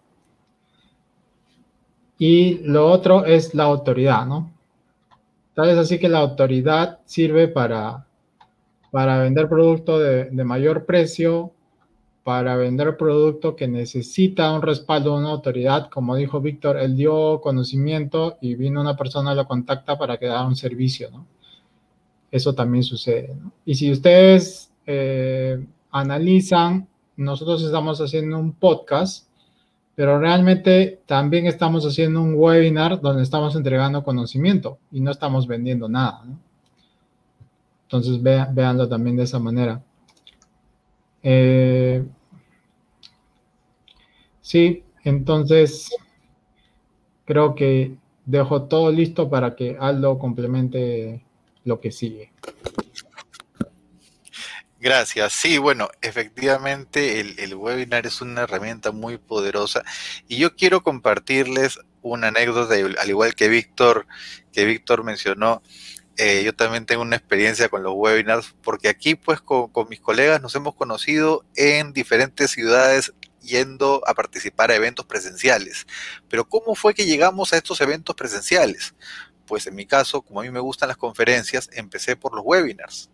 Y lo otro es la autoridad, ¿no? Tal vez así que la autoridad sirve para para vender producto de, mayor precio, para vender producto que necesita un respaldo de una autoridad, como dijo Víctor, él dio conocimiento y vino una persona lo contacta para que haga un servicio, ¿no? Eso también sucede. Y si ustedes eh, analizan, nosotros estamos haciendo un podcast, pero realmente también estamos haciendo un webinar donde estamos entregando conocimiento y no estamos vendiendo nada, ¿no? Entonces, veanlo también de esa manera. Eh, sí, entonces creo que dejo todo listo para que Aldo complemente lo que sigue. Gracias. Sí, bueno, efectivamente el, el, webinar es una herramienta muy poderosa y yo quiero compartirles una anécdota, al igual que Víctor, que Víctor mencionó, eh, yo también tengo una experiencia con los webinars, porque aquí pues con, mis colegas nos hemos conocido en diferentes ciudades yendo a participar a eventos presenciales. Pero ¿cómo fue que llegamos a estos eventos presenciales? pues en mi caso, como a mí me gustan las conferencias, empecé por los webinars.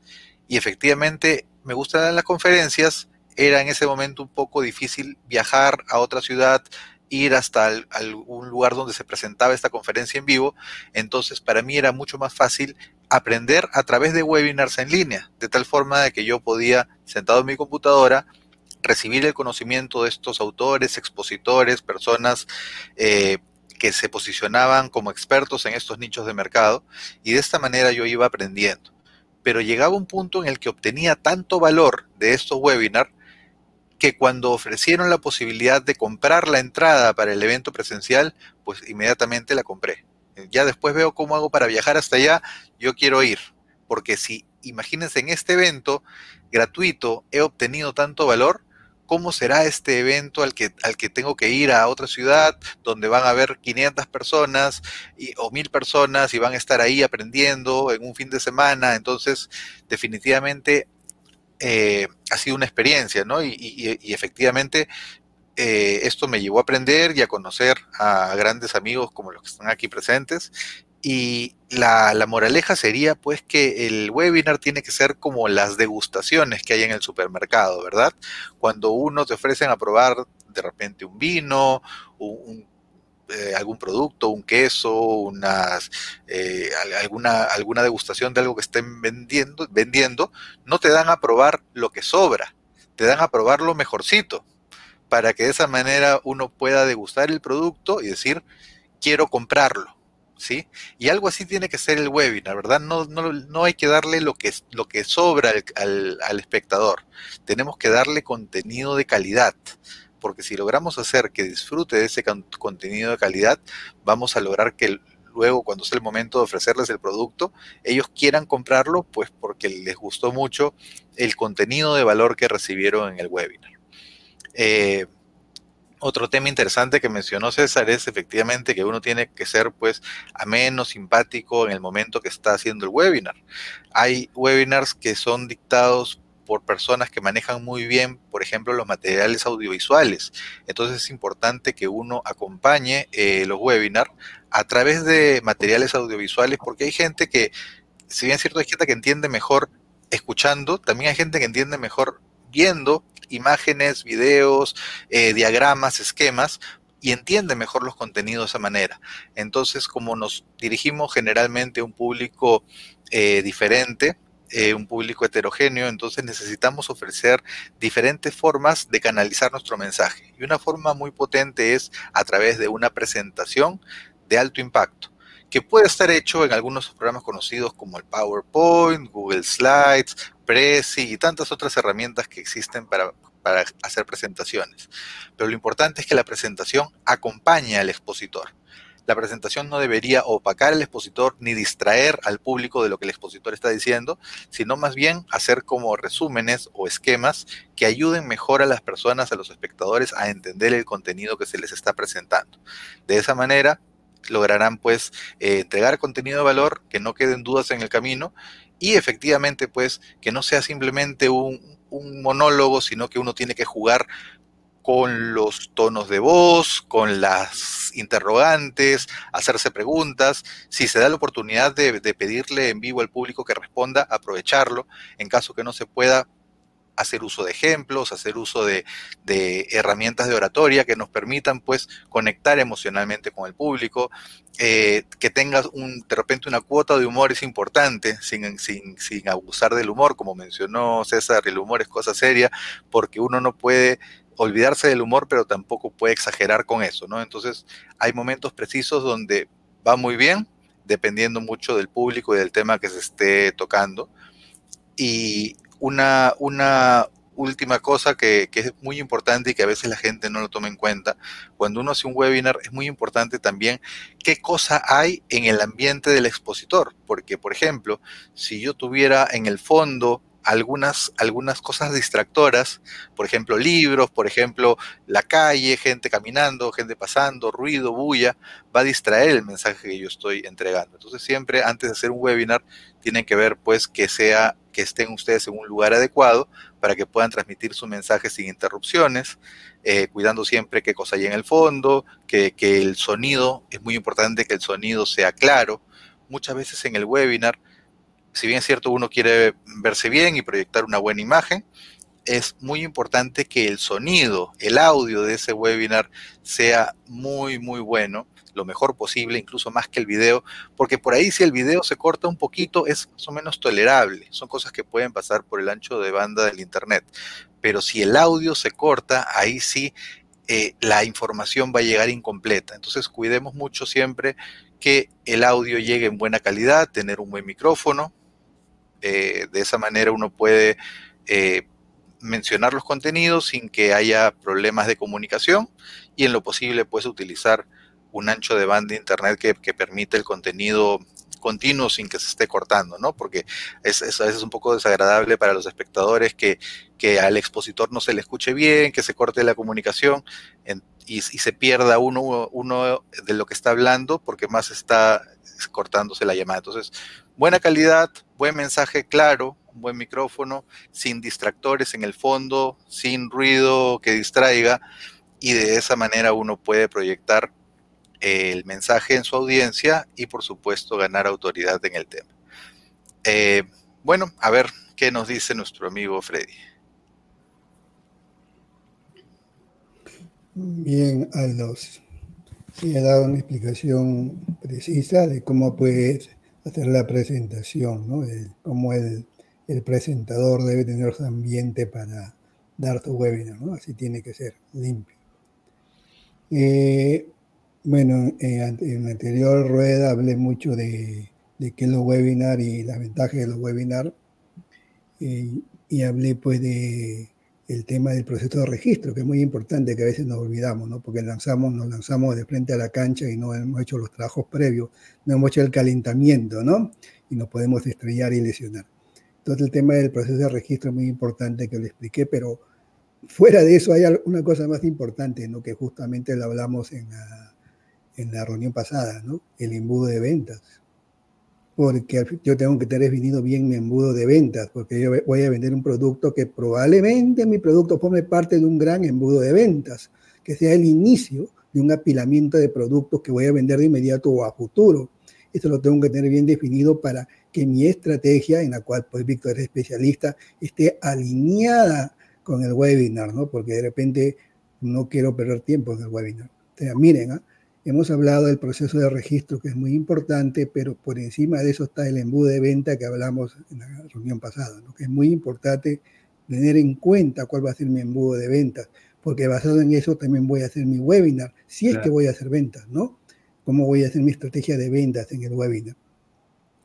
Y efectivamente me gustan las conferencias, era en ese momento un poco difícil viajar a otra ciudad, ir hasta algún lugar donde se presentaba esta conferencia en vivo, entonces para mí era mucho más fácil aprender a través de webinars en línea, de tal forma que yo podía, sentado en mi computadora, recibir el conocimiento de estos autores, expositores, personas eh, que se posicionaban como expertos en estos nichos de mercado, y de esta manera yo iba aprendiendo. Pero llegaba un punto en el que obtenía tanto valor de estos webinars que cuando ofrecieron la posibilidad de comprar la entrada para el evento presencial, pues inmediatamente la compré. Ya después veo cómo hago para viajar hasta allá, yo quiero ir, porque si, imagínense, en este evento gratuito he obtenido tanto valor, ¿cómo será este evento al que, al que tengo que ir a otra ciudad donde van a haber 500 personas y, o 1000 personas y van a estar ahí aprendiendo en un fin de semana? Entonces, definitivamente eh, ha sido una experiencia, ¿no? Y, efectivamente eh, esto me llevó a aprender y a conocer a grandes amigos como los que están aquí presentes. Y la, moraleja sería pues que el webinar tiene que ser como las degustaciones que hay en el supermercado, ¿verdad? Cuando uno te ofrecen a probar de repente un vino, un, eh, algún producto, un queso, unas, eh, alguna, alguna degustación de algo que estén vendiendo, vendiendo, no te dan a probar lo que sobra, te dan a probar lo mejorcito, para que de esa manera uno pueda degustar el producto y decir, quiero comprarlo. ¿Sí? Y algo así tiene que ser el webinar, ¿verdad? No, hay que darle lo que, sobra al, espectador. Tenemos que darle contenido de calidad porque si logramos hacer que disfrute de ese contenido de calidad, vamos a lograr que luego cuando sea el momento de ofrecerles el producto, ellos quieran comprarlo, pues porque les gustó mucho el contenido de valor que recibieron en el webinar. Eh, otro tema interesante que mencionó César es efectivamente que uno tiene que ser pues ameno, simpático en el momento que está haciendo el webinar. Hay webinars que son dictados por personas que manejan muy bien, por ejemplo, los materiales audiovisuales. Entonces es importante que uno acompañe eh, los webinars a través de materiales audiovisuales, porque hay gente que, si bien es cierto, hay gente que entiende mejor escuchando, también hay gente que entiende mejor viendo imágenes, videos, eh, diagramas, esquemas, y entiende mejor los contenidos de esa manera. Entonces, como nos dirigimos generalmente a un público eh, diferente, eh, un público heterogéneo, entonces necesitamos ofrecer diferentes formas de canalizar nuestro mensaje. Y una forma muy potente es a través de una presentación de alto impacto, que puede estar hecho en algunos programas conocidos como el PowerPoint, Google Slides, Prezi y tantas otras herramientas que existen para, para hacer presentaciones. Pero lo importante es que la presentación acompañe al expositor la presentación no debería opacar al expositor ni distraer al público de lo que el expositor está diciendo, sino más bien hacer como resúmenes o esquemas que ayuden mejor a las personas, a los espectadores, a entender el contenido que se les está presentando. De esa manera lograrán pues eh, entregar contenido de valor, que no queden dudas en el camino y efectivamente pues que no sea simplemente un, monólogo, sino que uno tiene que jugar con los tonos de voz, con las interrogantes, hacerse preguntas. Si se da la oportunidad de, pedirle en vivo al público que responda, aprovecharlo. En caso que no se pueda, hacer uso de ejemplos, hacer uso de, herramientas de oratoria que nos permitan pues conectar emocionalmente con el público, eh, que tenga un, de repente una cuota de humor es importante, sin, sin, sin abusar del humor, como mencionó César, el humor es cosa seria, porque uno no puede olvidarse del humor, pero tampoco puede exagerar con eso, ¿no? Entonces, hay momentos precisos donde va muy bien, dependiendo mucho del público y del tema que se esté tocando. Y una, una última cosa que, que, es muy importante y que a veces la gente no lo toma en cuenta, cuando uno hace un webinar es muy importante también qué cosa hay en el ambiente del expositor, porque por ejemplo, si yo tuviera en el fondo algunas, algunas cosas distractoras, por ejemplo, libros, por ejemplo, la calle, gente caminando, gente pasando, ruido, bulla, va a distraer el mensaje que yo estoy entregando. Entonces, siempre antes de hacer un webinar, tienen que ver pues que sea que estén ustedes en un lugar adecuado para que puedan transmitir su mensaje sin interrupciones, eh, cuidando siempre qué cosa hay en el fondo, que, que el sonido, es muy importante que el sonido sea claro, muchas veces en el webinar, si bien es cierto uno quiere verse bien y proyectar una buena imagen, es muy importante que el sonido, el audio de ese webinar sea muy, muy bueno, lo mejor posible, incluso más que el video, porque por ahí si el video se corta un poquito es más o menos tolerable, son cosas que pueden pasar por el ancho de banda del Internet, pero si el audio se corta, ahí sí eh, la información va a llegar incompleta. Entonces cuidemos mucho siempre que el audio llegue en buena calidad, tener un buen micrófono, eh, de esa manera uno puede... Eh, mencionar los contenidos sin que haya problemas de comunicación y en lo posible puedes utilizar un ancho de banda de internet que, permite el contenido continuo sin que se esté cortando, ¿no? Porque es, a veces es un poco desagradable para los espectadores que, al expositor no se le escuche bien, que se corte la comunicación y, se pierda uno, uno de lo que está hablando porque más está cortándose la llamada. Entonces, buena calidad, buen mensaje claro, buen micrófono, sin distractores en el fondo, sin ruido que distraiga, y de esa manera uno puede proyectar el mensaje en su audiencia y por supuesto ganar autoridad en el tema. Eh, bueno, a ver qué nos dice nuestro amigo Freddy. Bien, Aldos. Sí, he dado una explicación precisa de cómo puedes hacer la presentación, ¿no? cómo el, el presentador debe tener su ambiente para dar su webinar, ¿no? Así tiene que ser, limpio. Eh, bueno, eh, en la anterior rueda hablé mucho de, de qué es los webinars y las ventajas de los webinars. Eh, y hablé pues de el tema del proceso de registro, que es muy importante, que a veces nos olvidamos, ¿no? Porque lanzamos, nos lanzamos de frente a la cancha y no hemos hecho los trabajos previos, no hemos hecho el calentamiento, ¿no? Y nos podemos estrellar y lesionar. Entonces el tema del proceso de registro es muy importante que lo expliqué, pero fuera de eso hay una cosa más importante, ¿no? que justamente lo hablamos en la, en la reunión pasada, ¿no? el embudo de ventas. Porque yo tengo que tener definido bien mi embudo de ventas, porque yo voy a vender un producto que probablemente mi producto forme parte de un gran embudo de ventas, que sea el inicio de un apilamiento de productos que voy a vender de inmediato o a futuro. Esto lo tengo que tener bien definido para que mi estrategia, en la cual pues Víctor es especialista, esté alineada con el webinar, ¿no? Porque de repente no quiero perder tiempo en el webinar. miren, ¿ah? Hemos hablado del proceso de registro que es muy importante, pero por encima de eso está el embudo de venta que hablamos en la reunión pasada, ¿no? que es muy importante tener en cuenta cuál va a ser mi embudo de ventas, porque basado en eso también voy a hacer mi webinar, si es que voy a hacer ventas, ¿no? ¿Cómo voy a hacer mi estrategia de ventas en el webinar?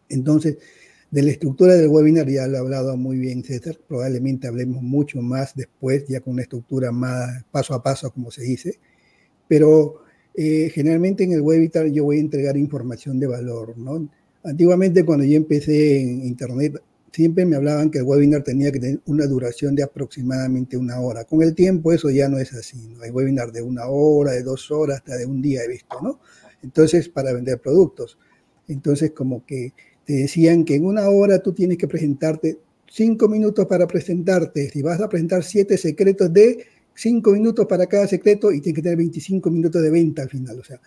Entonces, de la estructura del webinar ya lo ha hablado muy bien César, probablemente hablemos mucho más después, ya con una estructura más paso a paso, como se dice, pero eh, generalmente en el webinar yo voy a entregar información de valor, ¿no? Antiguamente cuando yo empecé en Internet, siempre me hablaban que el webinar tenía que tener una duración de aproximadamente una hora. Con el tiempo eso ya no es así, ¿no? Hay webinar de una hora, de dos horas, hasta de un día he visto, ¿no? Entonces, para vender productos. Entonces, como que te decían que en una hora tú tienes que presentarte cinco minutos para presentarte. Si vas a presentar siete secretos de cinco minutos para cada secreto y tienes que tener 25 minutos de venta al final. O sea,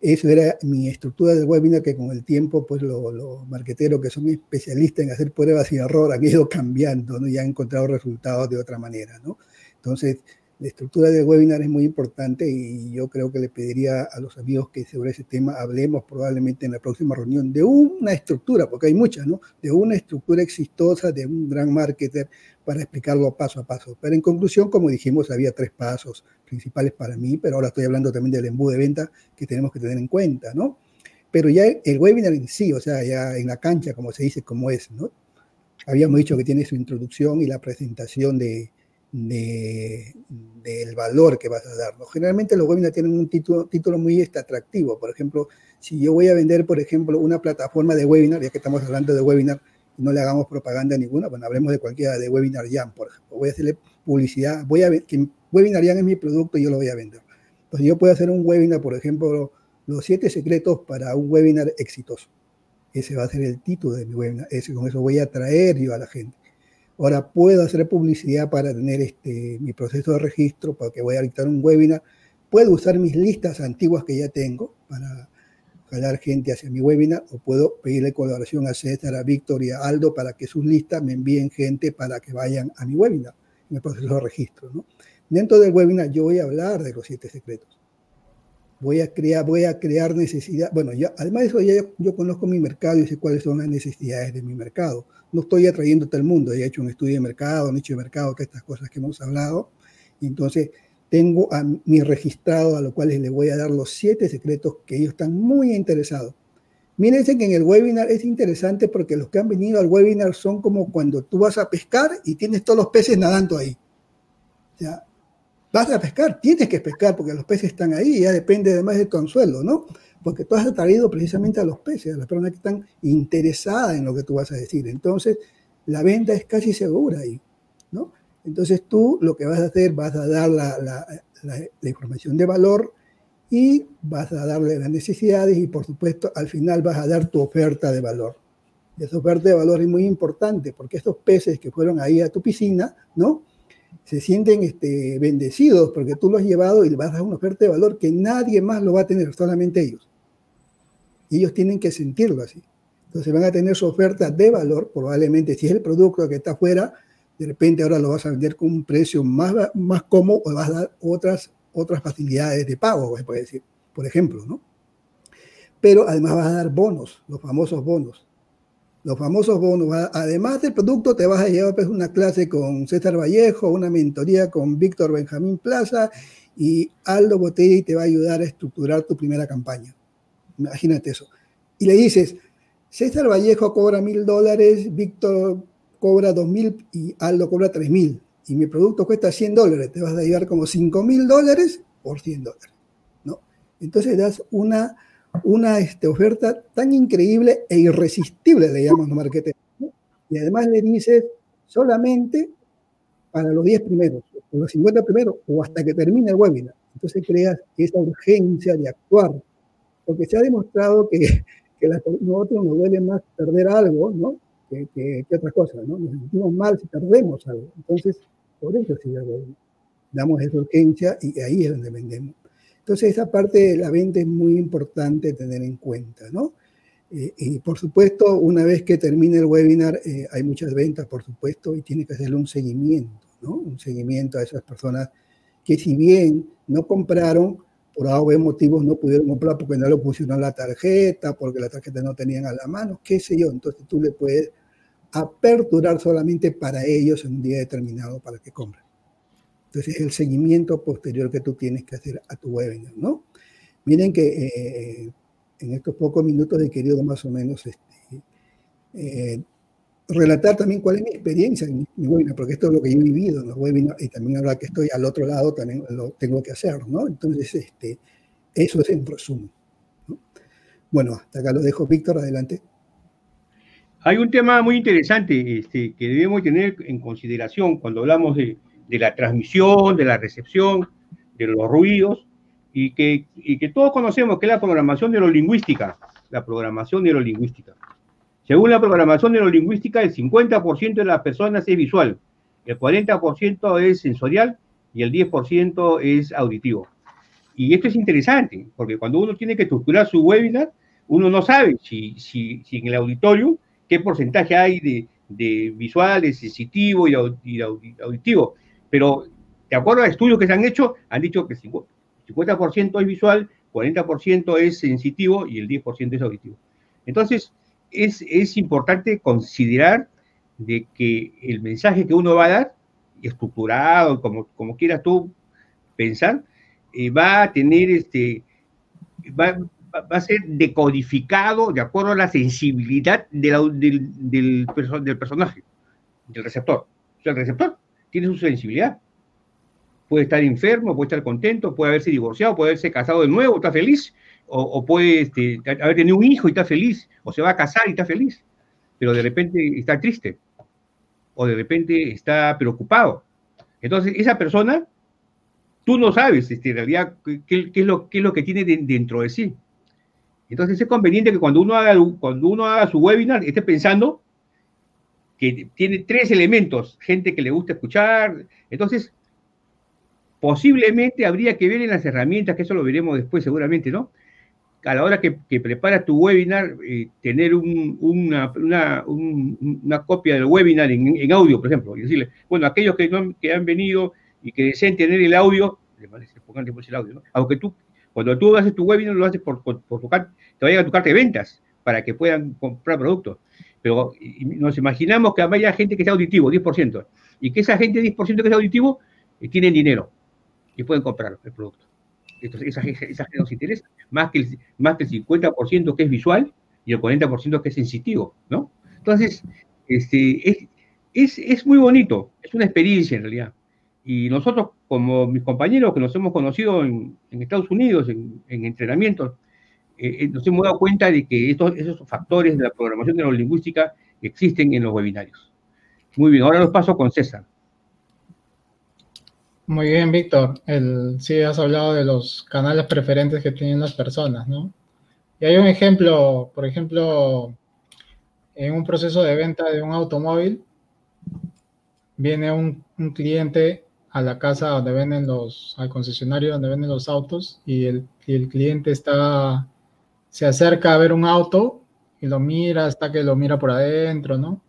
eso era mi estructura del webinar que con el tiempo, pues los marqueteros que son especialistas en hacer pruebas y error han ido cambiando, ¿no? Y han encontrado resultados de otra manera, ¿no? Entonces, la estructura del webinar es muy importante y yo creo que le pediría a los amigos que sobre ese tema hablemos probablemente en la próxima reunión de una estructura, porque hay muchas, ¿no? De una estructura exitosa, de un gran marketer para explicarlo paso a paso. Pero en conclusión, como dijimos, había tres pasos principales para mí, pero ahora estoy hablando también del embudo de venta que tenemos que tener en cuenta, ¿no? Pero ya el webinar en sí, o sea, ya en la cancha, como se dice, como es, ¿no? Habíamos dicho que tiene su introducción y la presentación de, del valor que vas a dar. Generalmente los webinars tienen un título, título muy este, atractivo. Por ejemplo, si yo voy a vender, por ejemplo, una plataforma de webinar, ya que estamos hablando de webinar, no le hagamos propaganda ninguna, bueno, hablemos de cualquiera de Webinar Jam, por ejemplo. Voy a hacerle publicidad, voy a que Webinar Jam es mi producto y yo lo voy a vender. Entonces yo puedo hacer un webinar, por ejemplo, los siete secretos para un webinar exitoso. Ese va a ser el título de mi webinar. Ese, con eso voy a atraer yo a la gente. Ahora puedo hacer publicidad para tener este, mi proceso de registro, porque voy a dictar un webinar. Puedo usar mis listas antiguas que ya tengo para jalar gente hacia mi webinar o puedo pedirle colaboración a César, a Víctor y a Aldo para que sus listas me envíen gente para que vayan a mi webinar en el proceso de registro. ¿no? Dentro del webinar yo voy a hablar de los siete secretos. Voy a crear, voy a crear necesidad. Bueno, yo, además de eso, ya yo, conozco mi mercado y sé cuáles son las necesidades de mi mercado. No estoy atrayendo todo el mundo, he hecho un estudio de mercado, un nicho de mercado, todas estas cosas que hemos hablado. Entonces tengo a mi registrado a los cuales le voy a dar los siete secretos que ellos están muy interesados. Mírense que en el webinar es interesante porque los que han venido al webinar son como cuando tú vas a pescar y tienes todos los peces nadando ahí. O sea, vas a pescar, tienes que pescar porque los peces están ahí, ya depende además de tu anzuelo, ¿no? Porque tú has atraído precisamente a los peces, a las personas que están interesadas en lo que tú vas a decir. Entonces, la venta es casi segura ahí, ¿no? Entonces tú lo que vas a hacer, vas a dar la, la información de valor y vas a darle las necesidades y por supuesto al final vas a dar tu oferta de valor. Y esa oferta de valor es muy importante porque estos peces que fueron ahí a tu piscina, ¿no? Se sienten este, bendecidos porque tú lo has llevado y le vas a dar una oferta de valor que nadie más lo va a tener, solamente ellos. Ellos tienen que sentirlo así. Entonces van a tener su oferta de valor, probablemente si es el producto que está afuera, de repente ahora lo vas a vender con un precio más, más cómodo o vas a dar otras, otras facilidades de pago, puede decir, por ejemplo, ¿no? Pero además vas a dar bonos, los famosos bonos los famosos bonos. Además del producto, te vas a llevar pues, una clase con César Vallejo, una mentoría con Víctor Benjamín Plaza y Aldo Botelli te va a ayudar a estructurar tu primera campaña. Imagínate eso. Y le dices, César Vallejo cobra mil dólares, Víctor cobra dos mil y Aldo cobra tres mil. Y mi producto cuesta 100 dólares. Te vas a llevar como cinco mil dólares por 100 dólares. ¿no? Entonces das una una este, oferta tan increíble e irresistible, le llamamos los marketeros. Y además le dices solamente para los 10 primeros, o los 50 primeros, o hasta que termine el webinar. Entonces creas esa urgencia de actuar, porque se ha demostrado que, que a nosotros nos duele más perder algo, ¿no? Que, que, que, otras cosas, ¿no? Nos sentimos mal si perdemos algo. Entonces, por eso sí damos esa urgencia y ahí es donde vendemos. Entonces, esa parte de la venta es muy importante tener en cuenta, ¿no? Eh, y por supuesto, una vez que termine el webinar, eh, hay muchas ventas, por supuesto, y tiene que hacerle un seguimiento, ¿no? Un seguimiento a esas personas que si bien no compraron, por algún motivos no pudieron comprar porque no lo pusieron la tarjeta, porque la tarjeta no tenían a la mano, qué sé yo. Entonces tú le puedes aperturar solamente para ellos en un día determinado para que compren. Entonces, el seguimiento posterior que tú tienes que hacer a tu webinar, ¿no? Miren que eh, en estos pocos minutos he querido más o menos este, eh, relatar también cuál es mi experiencia en mi webinar, porque esto es lo que yo he vivido en los webinars y también ahora que estoy al otro lado también lo tengo que hacer, ¿no? Entonces, este, eso es en resumen. ¿no? Bueno, hasta acá lo dejo. Víctor, adelante. Hay un tema muy interesante este, que debemos tener en consideración cuando hablamos de, de la transmisión, de la recepción, de los ruidos, y que, y que todos conocemos que es la programación neurolingüística, la programación neurolingüística. Según la programación neurolingüística, el 50% de las personas es visual, el 40% es sensorial y el 10% es auditivo. Y esto es interesante, porque cuando uno tiene que estructurar su webinar, uno no sabe si, si, si en el auditorio qué porcentaje hay de, de visual, de sensitivo y auditivo. Pero de acuerdo a estudios que se han hecho, han dicho que 50% es visual, 40% es sensitivo y el 10% es auditivo. Entonces, es, es, importante considerar de que el mensaje que uno va a dar, estructurado, como, como quieras tú pensar, eh, va a tener este, va, va, a ser decodificado de acuerdo a la sensibilidad de del, del, del personaje, del receptor. O sea, el receptor tiene su sensibilidad. Puede estar enfermo, puede estar contento, puede haberse divorciado, puede haberse casado de nuevo, está feliz, o, puede este, haber tenido un hijo y está feliz, o se va a casar y está feliz, pero de repente está triste, o de repente está preocupado. Entonces, esa persona, tú no sabes este, en realidad qué, es, lo, qué es lo que tiene dentro de sí. Entonces es conveniente que cuando uno haga, cuando uno haga su webinar esté pensando que tiene tres elementos, gente que le gusta escuchar, entonces posiblemente habría que ver en las herramientas, que eso lo veremos después seguramente, ¿no? a la hora que, que preparas tu webinar, eh, tener una, copia del webinar en, audio, por ejemplo, y decirle, bueno, aquellos que, no, que han venido y que deseen tener el audio, pongan después el audio, ¿no? Aunque tú, cuando tú haces tu webinar, lo haces por, por, por tu, te va a llegar tu carta de ventas para que puedan comprar productos. Pero nos imaginamos que haya gente que sea auditivo, 10%, y que esa gente 10% que sea auditivo eh, tienen dinero y pueden comprar el producto. Entonces, esa, esa gente nos interesa, más que, el, más que el 50% que es visual y el 40% que es sensitivo, ¿no? Entonces, este, es, es, es muy bonito, es una experiencia en realidad. Y nosotros, como mis compañeros que nos hemos conocido en, Estados Unidos, en entrenamientos, eh, eh, nos hemos dado cuenta de que esos factores de la programación neurolingüística existen en los webinarios. Muy bien, ahora los paso con César. Muy bien, Víctor. Sí, has hablado de los canales preferentes que tienen las personas, ¿no? Y hay un ejemplo, por ejemplo, en un proceso de venta de un automóvil, viene un, cliente a la casa donde venden los, al concesionario donde venden los autos y el cliente está, se acerca a ver un auto y lo mira hasta que lo mira por adentro, ¿no?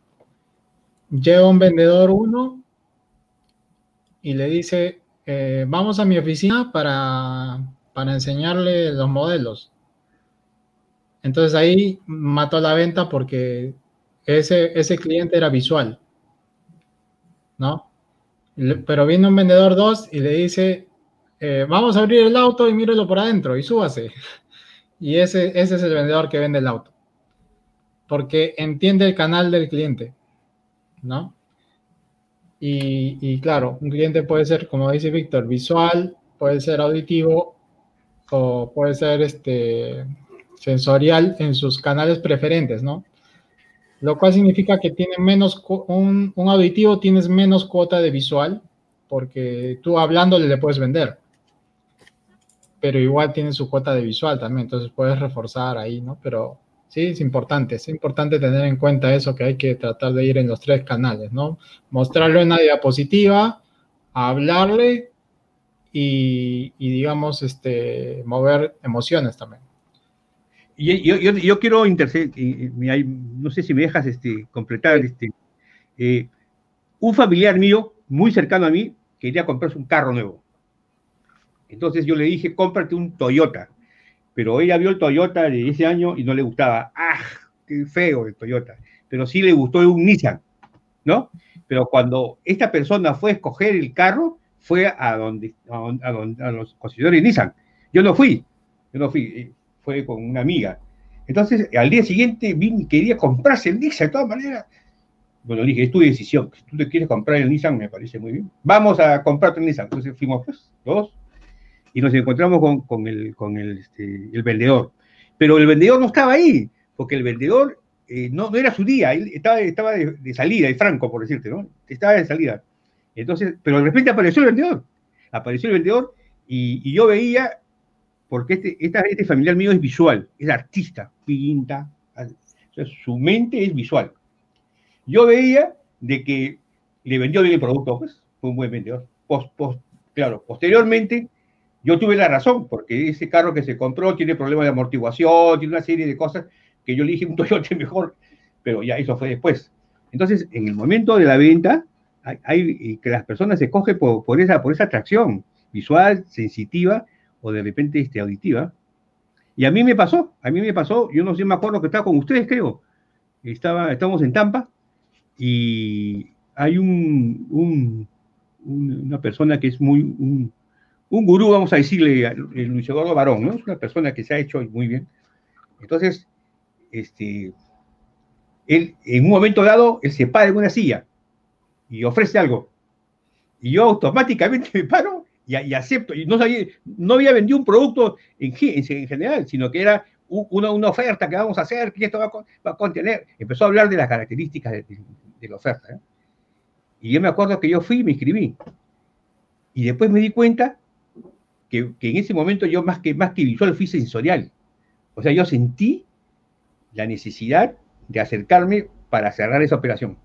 Llega un vendedor uno y le dice, eh, vamos a mi oficina para, para enseñarle los modelos. Entonces ahí mató la venta porque ese, ese cliente era visual, ¿no? Pero viene un vendedor 2 y le dice, eh, vamos a abrir el auto y mírelo por adentro y súbase. Y ese, ese es el vendedor que vende el auto. Porque entiende el canal del cliente, ¿no? Y, claro, un cliente puede ser, como dice Víctor, visual, puede ser auditivo o puede ser este, sensorial en sus canales preferentes, ¿no? Lo cual significa que tiene menos, un, un auditivo tienes menos cuota de visual porque tú hablándole le puedes vender, pero igual tiene su cuota de visual también, entonces puedes reforzar ahí, ¿no? Pero Sí, es importante, es importante tener en cuenta eso que hay que tratar de ir en los tres canales, ¿no? Mostrarlo en una diapositiva, hablarle y, digamos, este, mover emociones también. Y yo, yo, quiero interceder, no sé si me dejas este, completar, este, eh, un familiar mío, muy cercano a mí, quería comprarse un carro nuevo. Entonces yo le dije, cómprate un Toyota pero ella vio el Toyota de ese año y no le gustaba. ¡Ah! ¡Qué feo el Toyota! Pero sí le gustó un Nissan, ¿no? Pero cuando esta persona fue a escoger el carro, fue a donde, a, los concesionarios Nissan. Yo no fui, yo no fui, eh, fue con una amiga. Entonces, al día siguiente vine quería comprarse el Nissan de todas maneras. Bueno, le dije, es tu decisión. Si tú te quieres comprar el Nissan, me parece muy bien. Vamos a comprarte el Nissan. Entonces fuimos, pues, dos, y nos encontramos con, con, el, con el, este, el, vendedor. Pero el vendedor no estaba ahí, porque el vendedor eh, no, no, era su día, él estaba, estaba de, salida, de franco, por decirte, ¿no? Estaba de salida. Entonces, pero de repente apareció el vendedor, apareció el vendedor y, y yo veía, porque este, esta, este familiar mío es visual, es artista, pinta, su mente es visual. Yo veía de que le vendió bien el producto, pues, fue un buen vendedor. Post, post, claro, posteriormente yo tuve la razón, porque ese carro que se compró tiene problemas de amortiguación, tiene una serie de cosas que yo le dije un Toyota mejor, pero ya eso fue después. Entonces, en el momento de la venta, hay, que las personas se cogen por, esa, por esa atracción visual, sensitiva o de repente este, auditiva. Y a mí me pasó, a mí me pasó, yo no sé, me acuerdo que estaba con ustedes, creo. Estaba, estábamos en Tampa y hay un, una persona que es muy, gurú, vamos a decirle, el Luis Eduardo Barón, ¿no? Es una persona que se ha hecho muy bien. Entonces, este, él, en un momento dado, él se para en una silla y ofrece algo. Y yo automáticamente me paro y, acepto. Y no, sabía, no había vendido un producto en, en, general, sino que era una, una, oferta que vamos a hacer, que esto va a, contener. Empezó a hablar de las características de, la oferta. ¿eh? Y yo me acuerdo que yo fui y me inscribí. Y después me di cuenta que, en ese momento yo más que, más que visual fui sensorial. O sea, yo sentí la necesidad de acercarme para cerrar esa operación.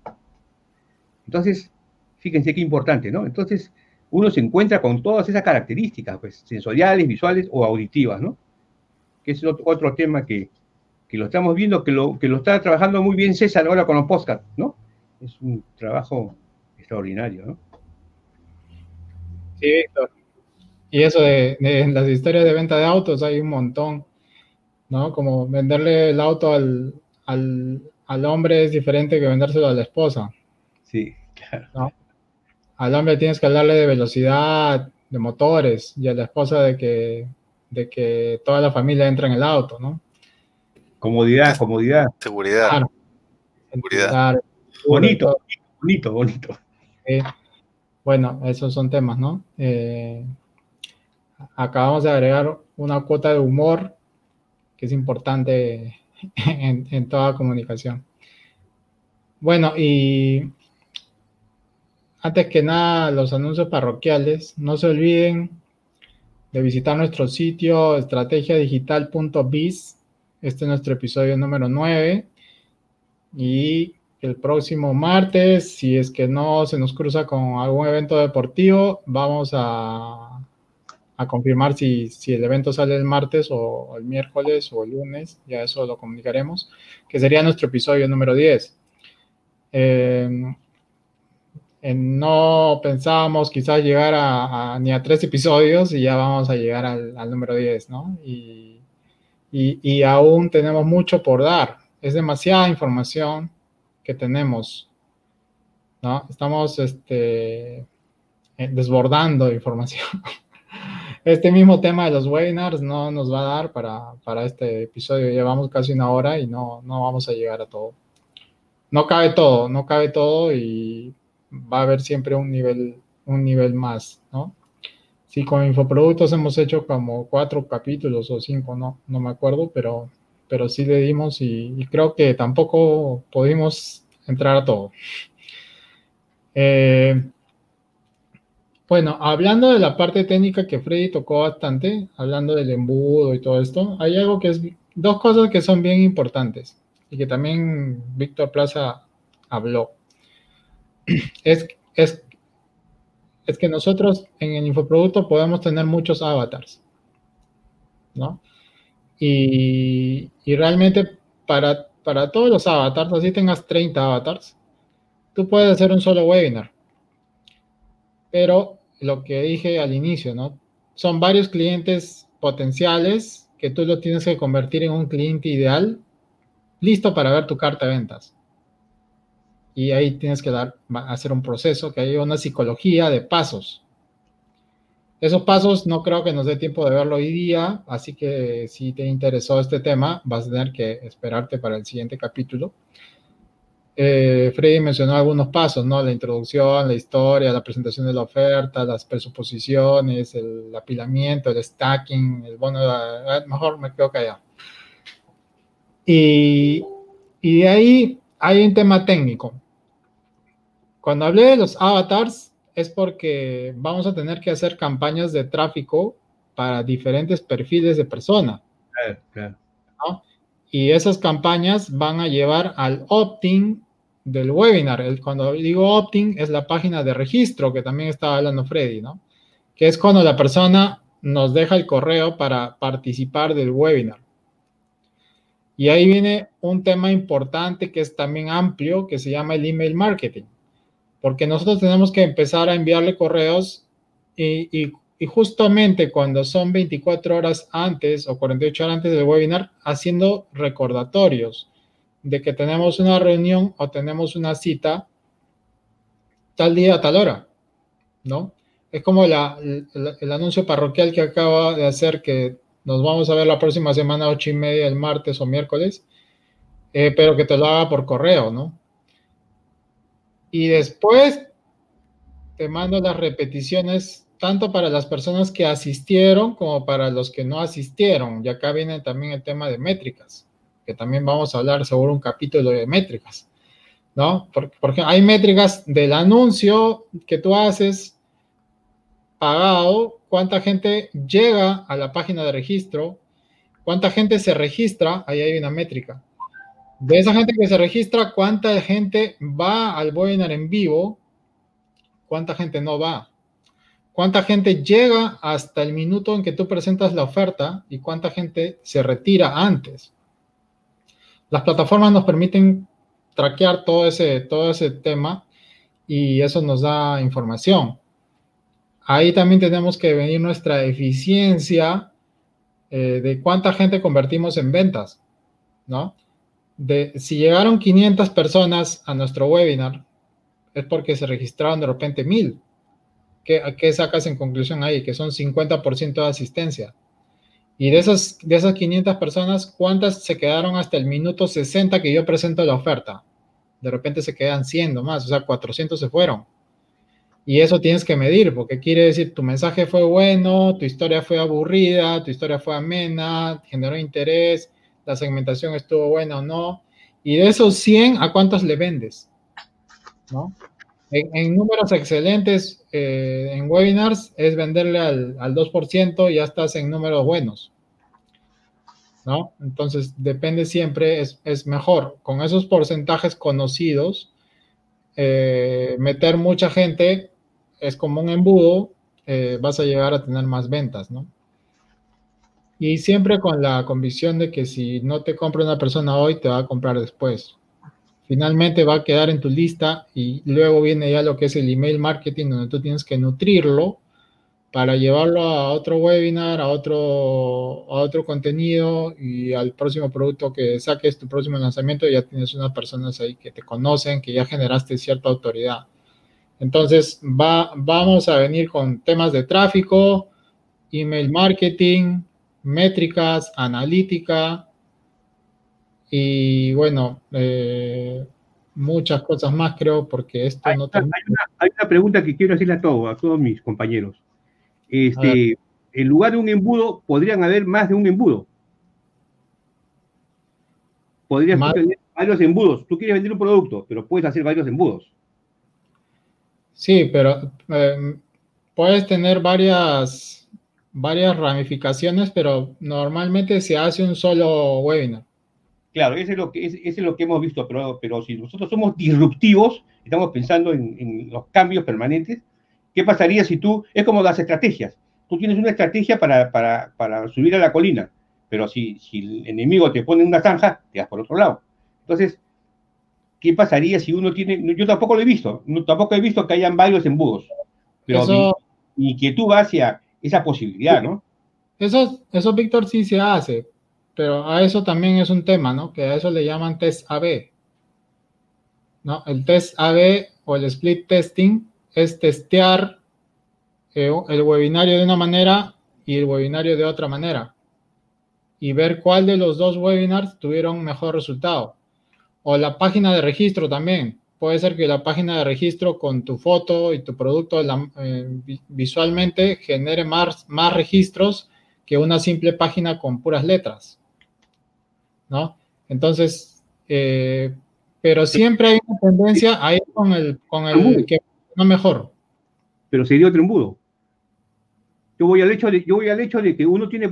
Entonces, fíjense qué importante, ¿no? Entonces, uno se encuentra con todas esas características, pues, sensoriales, visuales o auditivas, ¿no? que es otro, tema que, que, lo estamos viendo, que lo, que lo está trabajando muy bien César ahora con los podcasts, ¿no? Es un trabajo extraordinario, ¿no? Sí, Víctor. Y eso de, en las historias de venta de autos hay un montón, ¿no? Como venderle el auto al, al, al hombre es diferente que vendérselo a la esposa. Sí, claro. Al hombre tienes que hablarle de velocidad, de motores, y a la esposa de que, de que toda la familia entra en el auto, ¿no? Comodidad, comodidad. Seguridad. Seguridad. Bonito, bonito, bonito. Bueno, esos son temas, ¿no? Eh, acabamos de agregar una cuota de humor que es importante en, toda comunicación. Bueno, y antes que nada, los anuncios parroquiales. No se olviden de visitar nuestro sitio estrategiadigital.biz. Este es nuestro episodio número 9. Y el próximo martes, si es que no se nos cruza con algún evento deportivo, vamos a a confirmar si, si, el evento sale el martes o el miércoles o el lunes, ya eso lo comunicaremos, que sería nuestro episodio número 10. Em, no pensábamos quizás llegar a, ni a tres episodios y ya vamos a llegar al, número 10, ¿no? Y, y, y, aún tenemos mucho por dar. Es demasiada información que tenemos, ¿no? Estamos este, eh, desbordando información. este mismo tema de los webinars no nos va a dar para, para este episodio. Llevamos casi una hora y no, no vamos a llegar a todo. No cabe todo, no cabe todo y va a haber siempre un nivel, un nivel más, ¿no? Sí, con infoproductos hemos hecho como cuatro capítulos o cinco, no, no me acuerdo, pero, pero sí le dimos y, y creo que tampoco pudimos entrar a todo. Eh, bueno, hablando de la parte técnica que Freddy tocó bastante, hablando del embudo y todo esto, hay algo que es, dos cosas que son bien importantes y que también Víctor Plaza habló. Es, es, es que nosotros en el infoproducto podemos tener muchos avatars, ¿no? Y, y realmente para, para todos los avatars, así tengas 30 avatars, tú puedes hacer un solo webinar. Pero lo que dije al inicio, ¿no? Son varios clientes potenciales que tú lo tienes que convertir en un cliente ideal, listo para ver tu carta de ventas. Y ahí tienes que dar, hacer un proceso, que hay una psicología de pasos. Esos pasos no creo que nos dé tiempo de verlo hoy día, así que si te interesó este tema, vas a tener que esperarte para el siguiente capítulo eh, Freddy mencionó algunos pasos, ¿no? La introducción, la historia, la presentación de la oferta, las presuposiciones, el apilamiento, el stacking, el bono, de, mejor me quedo callado. Y, y de ahí hay un tema técnico. Cuando hablé de los avatars es porque vamos a tener que hacer campañas de tráfico para diferentes perfiles de persona. Claro, ¿no? Y esas campañas van a llevar al opt-in del webinar. cuando digo opt-in es la página de registro que también estaba hablando Freddy, ¿no? Que es cuando la persona nos deja el correo para participar del webinar. Y ahí viene un tema importante que es también amplio, que se llama el email marketing. Porque nosotros tenemos que empezar a enviarle correos y justamente cuando son 24 horas antes o 48 horas antes del webinar, haciendo recordatorios de que tenemos una reunión o tenemos una cita tal día, tal hora, ¿no? Es como el, anuncio parroquial que acaba de hacer que nos vamos a ver la próxima semana, ocho y media, el martes o miércoles, eh, pero que te lo haga por correo, ¿no? Y después te mando las repeticiones tanto para las personas que asistieron como para los que no asistieron. Y acá viene también el tema de métricas, que también vamos a hablar sobre un capítulo de métricas, ¿no? Porque, hay métricas del anuncio que tú haces pagado, cuánta gente llega a la página de registro, cuánta gente se registra, ahí hay una métrica. De esa gente que se registra, cuánta gente va al webinar en vivo, cuánta gente no va cuánta gente llega hasta el minuto en que tú presentas la oferta y cuánta gente se retira antes. Las plataformas nos permiten traquear todo ese, todo ese tema y eso nos da información. Ahí también tenemos que venir nuestra eficiencia eh, de cuánta gente convertimos en ventas, ¿no? De, si llegaron 500 personas a nuestro webinar, es porque se registraron de repente 1000. ¿Qué, ¿Qué sacas en conclusión ahí? Que son 50% de asistencia. Y de esas, de esas 500 personas, ¿cuántas se quedaron hasta el minuto 60 que yo presento la oferta? De repente se quedan 100 más, o sea, 400 se fueron. Y eso tienes que medir, porque quiere decir tu mensaje fue bueno, tu historia fue aburrida, tu historia fue amena, generó interés, la segmentación estuvo buena o no. Y de esos 100, ¿a cuántos le vendes? ¿No? En, números excelentes eh, en webinars es venderle al, al 2% y ya estás en números buenos. ¿No? Entonces, depende siempre, es, mejor con esos porcentajes conocidos, eh, meter mucha gente es como un embudo, eh, vas a llegar a tener más ventas, ¿no? Y siempre con la convicción de que si no te compra una persona hoy, te va a comprar después. Finalmente va a quedar en tu lista y luego viene ya lo que es el email marketing, donde tú tienes que nutrirlo para llevarlo a otro webinar, a otro, a otro contenido y al próximo producto que saques, tu próximo lanzamiento, ya tienes unas personas ahí que te conocen, que ya generaste cierta autoridad. Entonces, va, vamos a venir con temas de tráfico, email marketing, métricas, analítica y bueno, eh, muchas cosas más creo porque esto hay, no... Hay una, hay una pregunta que quiero hacerle a todos, a todos mis compañeros. Este, en lugar de un embudo, podrían haber más de un embudo. Podrías tener varios embudos. Tú quieres vender un producto, pero puedes hacer varios embudos. Sí, pero eh, puedes tener varias, varias ramificaciones, pero normalmente se hace un solo webinar. Claro, eso es lo que, es lo que hemos visto, pero, pero si nosotros somos disruptivos, estamos pensando en, en los cambios permanentes, ¿Qué pasaría si tú, es como las estrategias, tú tienes una estrategia para, para, para subir a la colina, pero si, si el enemigo te pone en una zanja, te vas por otro lado. Entonces, ¿qué pasaría si uno tiene, yo tampoco lo he visto, no, tampoco he visto que hayan varios embudos, pero eso, mi, inquietud va hacia esa posibilidad, ¿no? Eso, eso, Víctor, sí se hace, pero a eso también es un tema, ¿no? Que a eso le llaman test AB. ¿No? El test AB o el split testing es testear eh, el webinario de una manera y el webinario de otra manera y ver cuál de los dos webinars tuvieron mejor resultado. O la página de registro también. Puede ser que la página de registro con tu foto y tu producto eh, visualmente genere más, más registros que una simple página con puras letras. ¿No? Entonces, eh, pero siempre hay una tendencia a ir con el, con el que no mejor. Pero sería otro embudo. Yo voy al hecho de, yo voy al hecho de que uno tiene,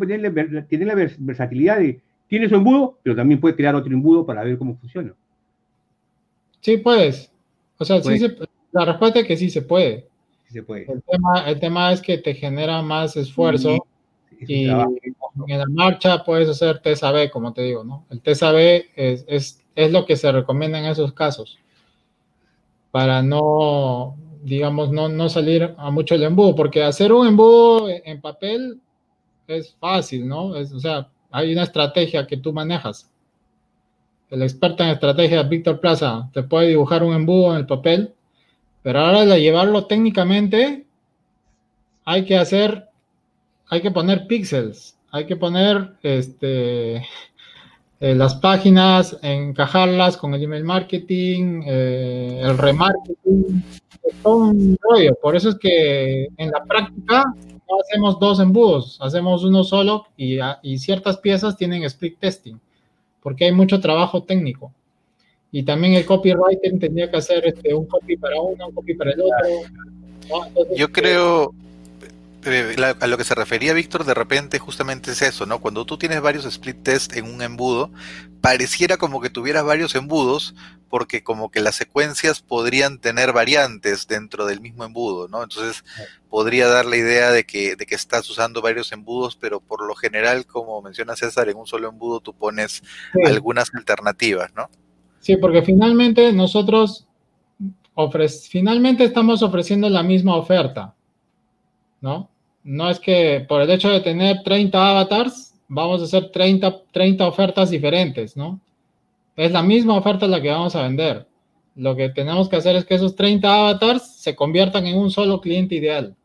tiene la versatilidad de, tiene su embudo, pero también puede crear otro embudo para ver cómo funciona. Sí, puedes. O sea, sí la respuesta es que sí se puede. Sí se puede. El tema, el tema es que te genera más esfuerzo y en la marcha puedes hacer TSAB, como te digo, ¿no? El TSAB es, es, es lo que se recomienda en esos casos para no digamos, no, no salir a mucho el embudo, porque hacer un embudo en papel es fácil, ¿no? Es, o sea, hay una estrategia que tú manejas. El experto en estrategia, Víctor Plaza, te puede dibujar un embudo en el papel, pero ahora de llevarlo técnicamente, hay que hacer, hay que poner píxeles, hay que poner este, eh, las páginas, encajarlas con el email marketing, eh, el remarketing, todo un rollo. Por eso es que en la práctica no hacemos dos embudos, hacemos uno solo y, y ciertas piezas tienen split testing, porque hay mucho trabajo técnico. Y también el copywriting tendría que hacer este, un copy para uno, un copy para el otro. Yo creo, eh, a lo que se refería Víctor de repente justamente es eso, ¿no? Cuando tú tienes varios split test en un embudo, pareciera como que tuvieras varios embudos, porque como que las secuencias podrían tener variantes dentro del mismo embudo, ¿no? Entonces podría dar la idea de que, de que estás usando varios embudos, pero por lo general, como menciona César, en un solo embudo tú pones algunas alternativas, ¿no? Sí, porque finalmente nosotros finalmente estamos ofreciendo la misma oferta, ¿no? No es que por el hecho de tener 30 avatars, vamos a hacer 30, 30 ofertas diferentes, ¿no? Es la misma oferta la que vamos a vender. Lo que tenemos que hacer es que esos 30 avatars se conviertan en un solo cliente ideal.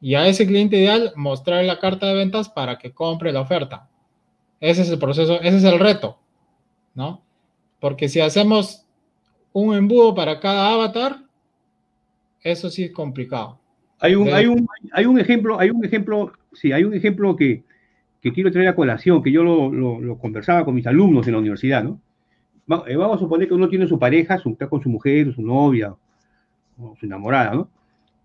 Y a ese cliente ideal mostrar la carta de ventas para que compre la oferta. Ese es el proceso, ese es el reto, ¿no? Porque si hacemos un embudo para cada avatar, eso sí es complicado. Hay un, hay un, hay un ejemplo, hay un ejemplo, sí, hay un ejemplo que, que quiero traer a colación, que yo lo, lo, conversaba con mis alumnos en la universidad, ¿no? Eh, vamos a suponer que uno tiene su pareja, su, está con su mujer, su novia, o su enamorada, ¿no?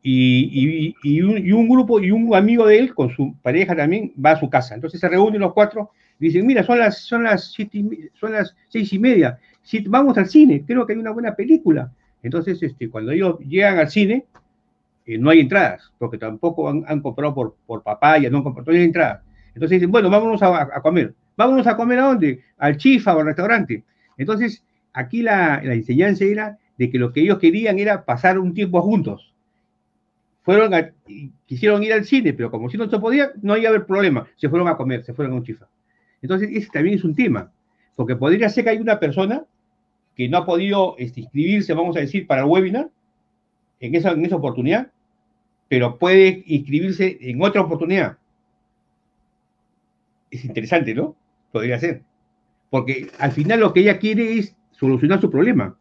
Y, y, y, un, y, un, grupo y un amigo de él con su pareja también va a su casa. Entonces se reúnen los cuatro y dicen, mira, son las, son las, siete, son las seis y media, si vamos al cine, creo que hay una buena película. Entonces, este, cuando ellos llegan al cine, eh, no hay entradas, porque tampoco han, comprado por, por papaya, no han comprado, no hay entradas. Entonces dicen, bueno, vámonos a, comer. ¿Vámonos a comer a dónde? Al chifa o al restaurante. Entonces, aquí la, enseñanza era de que lo que ellos querían era pasar un tiempo juntos. Fueron quisieron ir al cine, pero como si no se podía, no iba a haber problema. Se fueron a comer, se fueron a un chifa. Entonces, ese también es un tema, porque podría ser que hay una persona que no ha podido este, inscribirse, vamos a decir, para el webinar en esa, en esa oportunidad, pero puede inscribirse en otra oportunidad. Es interesante, ¿no? Podría ser. Porque al final lo que ella quiere es solucionar su problema.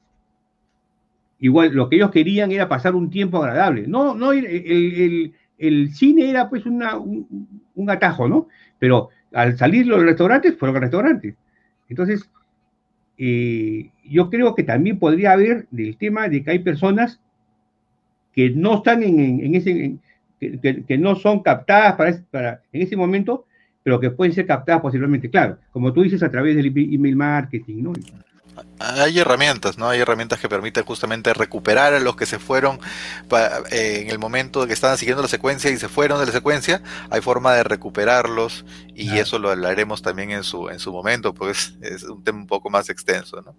Igual, lo que ellos querían era pasar un tiempo agradable. No, no, el, el, cine era pues una, un, atajo, ¿no? Pero al salir los restaurantes, fueron al restaurante. Entonces, eh, yo creo que también podría haber del tema de que hay personas que no están en, ese, que, no son captadas para, para, en ese momento, pero que pueden ser captadas posiblemente, claro, como tú dices, a través del email marketing, ¿no? hay herramientas, ¿no? Hay herramientas que permiten justamente recuperar a los que se fueron eh, en el momento que estaban siguiendo la secuencia y se fueron de la secuencia. Hay forma de recuperarlos y eso lo hablaremos también en su, en su momento, pues es un tema un poco más extenso, ¿no?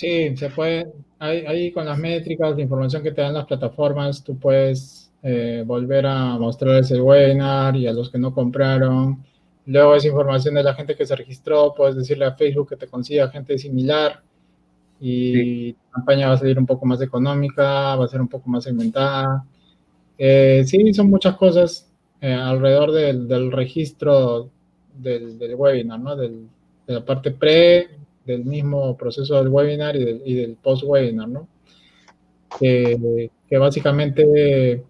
Sí, se puede, ahí, con las métricas, de información que te dan las plataformas, tú puedes eh, volver a mostrarles el webinar y a los que no compraron Luego esa información de la gente que se registró, puedes decirle a Facebook que te consiga gente similar y la campaña va a salir un poco más económica, va a ser un poco más segmentada. Eh, sí, son muchas cosas eh, alrededor del, registro del, webinar, ¿no? de la parte pre, del mismo proceso del webinar y del, post-webinar, ¿no? que básicamente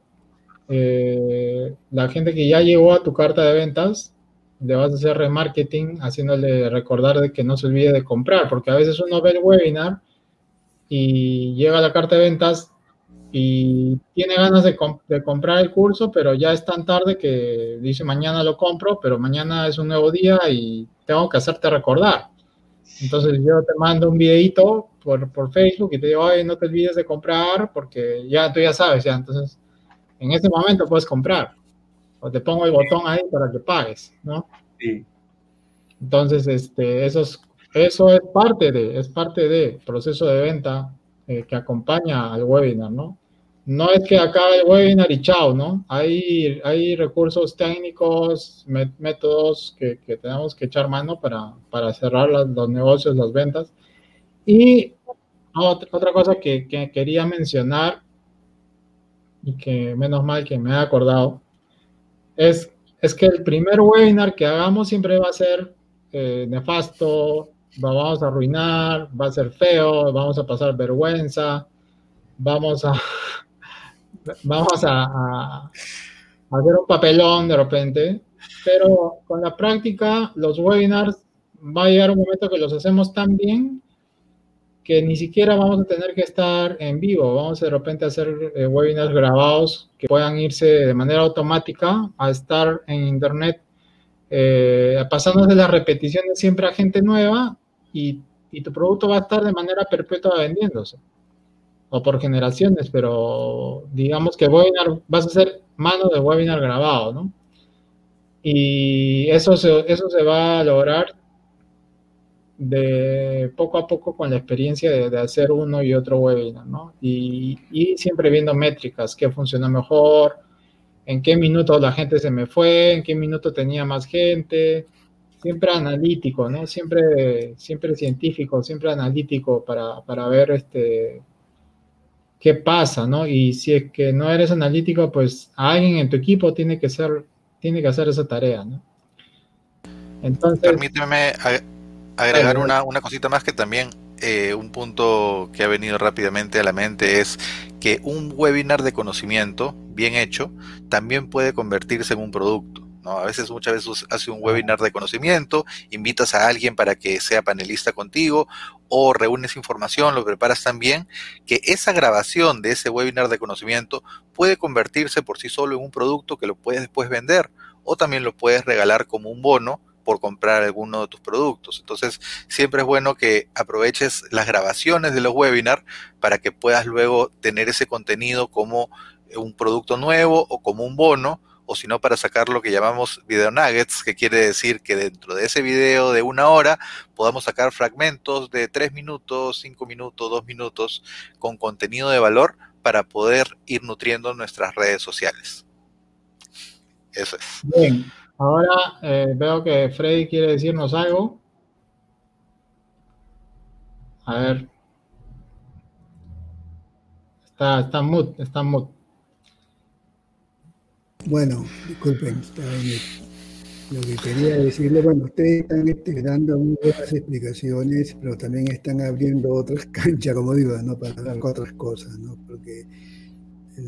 eh, la gente que ya llegó a tu carta de ventas le vas a hacer remarketing haciéndole recordar de que no se olvide de comprar, porque a veces uno ve el webinar y llega a la carta de ventas y tiene ganas de, comprar el curso, pero ya es tan tarde que dice mañana lo compro, pero mañana es un nuevo día y tengo que hacerte recordar. Entonces yo te mando un videito por, por Facebook y te digo, oye, no te olvides de comprar porque ya tú ya sabes, ya, entonces en este momento puedes comprar o te pongo el botón ahí para que pagues, ¿no? Sí. Entonces, este, eso es, eso es parte de, es parte de proceso de venta eh, que acompaña al webinar, ¿no? No es que acabe el webinar y chao, ¿no? Hay, hay recursos técnicos, métodos que, que, tenemos que echar mano para, para cerrar los negocios, las ventas. Y otra, otra cosa que, que, quería mencionar y que menos mal que me he acordado, es, es que el primer webinar que hagamos siempre va a ser eh, nefasto, vamos a arruinar, va a ser feo, vamos a pasar vergüenza, vamos a, vamos a, hacer un papelón de repente, pero con la práctica los webinars va a llegar un momento que los hacemos tan bien que ni siquiera vamos a tener que estar en vivo, vamos de repente a hacer eh, webinars grabados que puedan irse de manera automática a estar en internet, eh, pasando de las repeticiones siempre a gente nueva y, y tu producto va a estar de manera perpetua vendiéndose o por generaciones, pero digamos que webinar, vas a hacer mano de webinar grabado, ¿no? Y eso se, eso se va a lograr de poco a poco con la experiencia de, hacer uno y otro webinar, ¿no? Y, y, siempre viendo métricas, qué funcionó mejor, en qué minuto la gente se me fue, en qué minuto tenía más gente, siempre analítico, ¿no? Siempre, siempre científico, siempre analítico para, para ver este, qué pasa, ¿no? Y si es que no eres analítico, pues alguien en tu equipo tiene que ser, tiene que hacer esa tarea, ¿no? Entonces. Permíteme agregar una, una cosita más que también eh, un punto que ha venido rápidamente a la mente es que un webinar de conocimiento bien hecho también puede convertirse en un producto. ¿no? A veces, muchas veces hace un webinar de conocimiento, invitas a alguien para que sea panelista contigo o reúnes información, lo preparas tan bien, que esa grabación de ese webinar de conocimiento puede convertirse por sí solo en un producto que lo puedes después vender o también lo puedes regalar como un bono por comprar alguno de tus productos. Entonces, siempre es bueno que aproveches las grabaciones de los webinars para que puedas luego tener ese contenido como un producto nuevo o como un bono o si no para sacar lo que llamamos video nuggets, que quiere decir que dentro de ese video de una hora podamos sacar fragmentos de tres minutos, cinco minutos, dos minutos con contenido de valor para poder ir nutriendo nuestras redes sociales. Eso es. Bien, ahora eh, veo que Freddy quiere decirnos algo. A ver. Está, está mood, está mood. Bueno, disculpen, lo que quería decirle, bueno, ustedes están este, dando muy buenas explicaciones, pero también están abriendo otras canchas, como digo, ¿no? para hablar otras cosas, ¿no? porque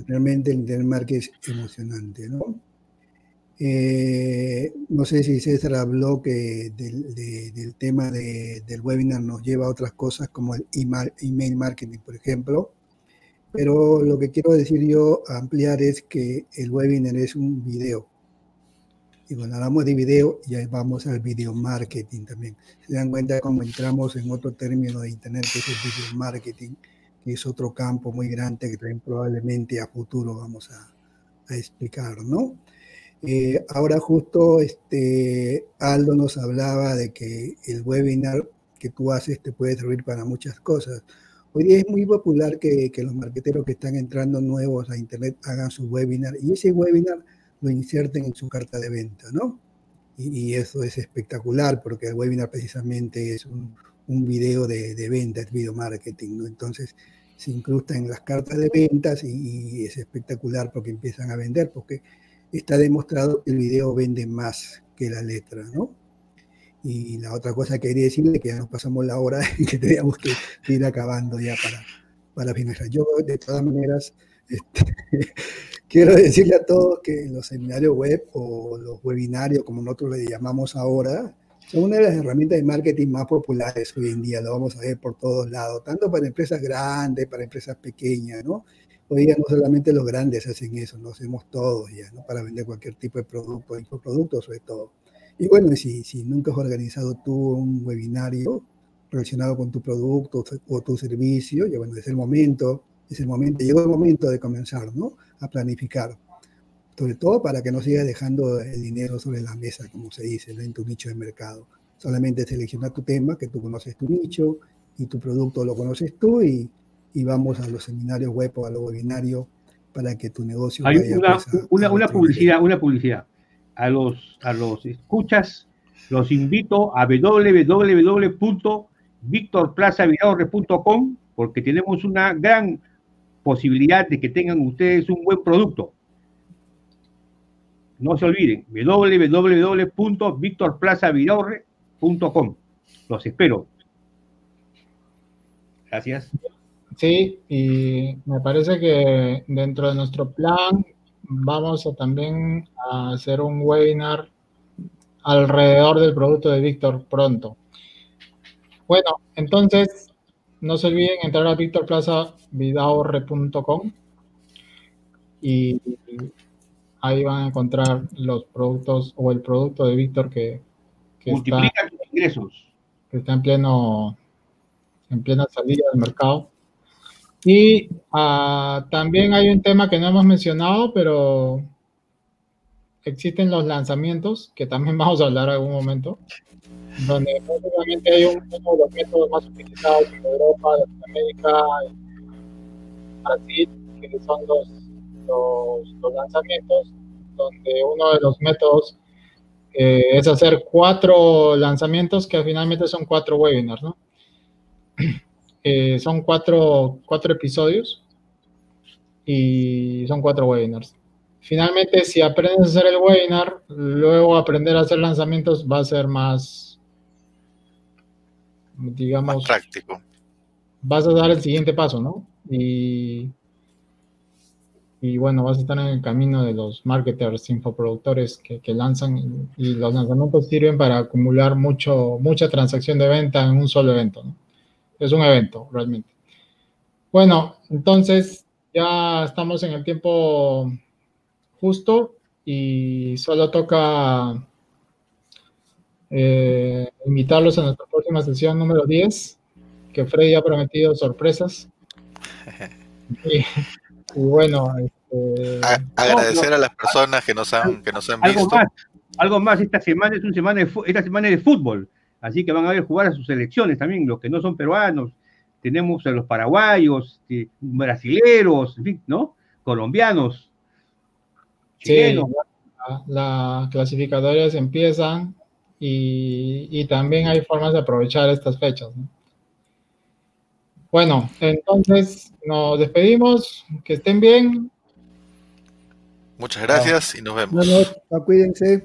realmente el Internet Market es emocionante. ¿no? Eh, no sé si César habló que del, tema del webinar nos lleva a otras cosas como el email marketing, por ejemplo pero lo que quiero decir yo, ampliar, es que el webinar es un video. Y cuando hablamos de video, ya vamos al video marketing también. Se dan cuenta cómo entramos en otro término de Internet, que es el video marketing, que es otro campo muy grande que también probablemente a futuro vamos a, explicar, ¿no? Eh, ahora justo este, Aldo nos hablaba de que el webinar que tú haces te puede servir para muchas cosas. Hoy día es muy popular que, los marqueteros que están entrando nuevos a Internet hagan su webinar y ese webinar lo inserten en su carta de venta, ¿no? Y, eso es espectacular porque el webinar precisamente es un, video de, venta, es video marketing, ¿no? Entonces se incrusta en las cartas de ventas y, es espectacular porque empiezan a vender, porque está demostrado que el video vende más que la letra, ¿no? Y la otra cosa que quería decirle que ya nos pasamos la hora y que teníamos que ir acabando ya para, para finalizar. Yo, de todas maneras, este, quiero decirle a todos que los seminarios web o los webinarios, como nosotros le llamamos ahora, son una de las herramientas de marketing más populares hoy en día. Lo vamos a ver por todos lados, tanto para empresas grandes, para empresas pequeñas, ¿no? Hoy día no solamente los grandes hacen eso, lo hacemos todos ya, ¿no? Para vender cualquier tipo de producto, infoproductos sobre todo. Y bueno, si, si nunca has organizado tú un webinario relacionado con tu producto o tu servicio, ya bueno, es el momento, es el momento, llegó el momento de comenzar, ¿no? A planificar. Sobre todo para que no sigas dejando el dinero sobre la mesa, como se dice, en tu nicho de mercado. Solamente selecciona tu tema, que tú conoces tu nicho y tu producto lo conoces tú y, y vamos a los seminarios web o a los webinarios para que tu negocio Hay una, pues, una, una publicidad, una publicidad a los, a los escuchas, los invito a www.victorplazavidorre.com porque tenemos una gran posibilidad de que tengan ustedes un buen producto. No se olviden, www.victorplazavidorre.com. Los espero. Gracias. Sí, y me parece que dentro de nuestro plan vamos a también a hacer un webinar alrededor del producto de Víctor pronto. Bueno, entonces no se olviden entrar a victorplazavidahorre.com y ahí van a encontrar los productos o el producto de Víctor que, que está, Multiplica tus ingresos. que está en pleno en plena salida del mercado. Y ah, también hay un tema que no hemos mencionado, pero existen los lanzamientos, que también vamos a hablar algún momento, donde básicamente hay un- uno de los métodos más utilizados en Europa, Latinoamérica, Brasil, que son los, los, los lanzamientos, donde uno de los métodos eh, es hacer cuatro lanzamientos que finalmente son cuatro webinars, ¿no? Eh, son cuatro, cuatro episodios y son cuatro webinars. Finalmente, si aprendes a hacer el webinar, luego aprender a hacer lanzamientos va a ser más, Más digamos, práctico. vas a dar el siguiente paso, ¿no? Y, y bueno, vas a estar en el camino de los marketers, infoproductores que, que lanzan y, y los lanzamientos sirven para acumular mucho, mucha transacción de venta en un solo evento, ¿no? Es un evento, realmente. Bueno, entonces ya estamos en el tiempo justo y solo toca eh, invitarlos a nuestra próxima sesión número 10, que Freddy ha prometido sorpresas. Y, y bueno, este, A- agradecer a las personas que nos han, que nos han Algo visto. más, algo más, esta semana es una semana de, esta semana es de fútbol, así que van a ver jugar a sus selecciones también, los que no son peruanos, tenemos a los paraguayos, este, brasileros, en fin, ¿no? Colombianos, Sí, chilenos, la- las clasificatorias empiezan y, y también hay formas de aprovechar estas fechas. ¿no? Bueno, entonces nos despedimos, que estén bien. Muchas gracias y nos vemos. Bueno, cuídense.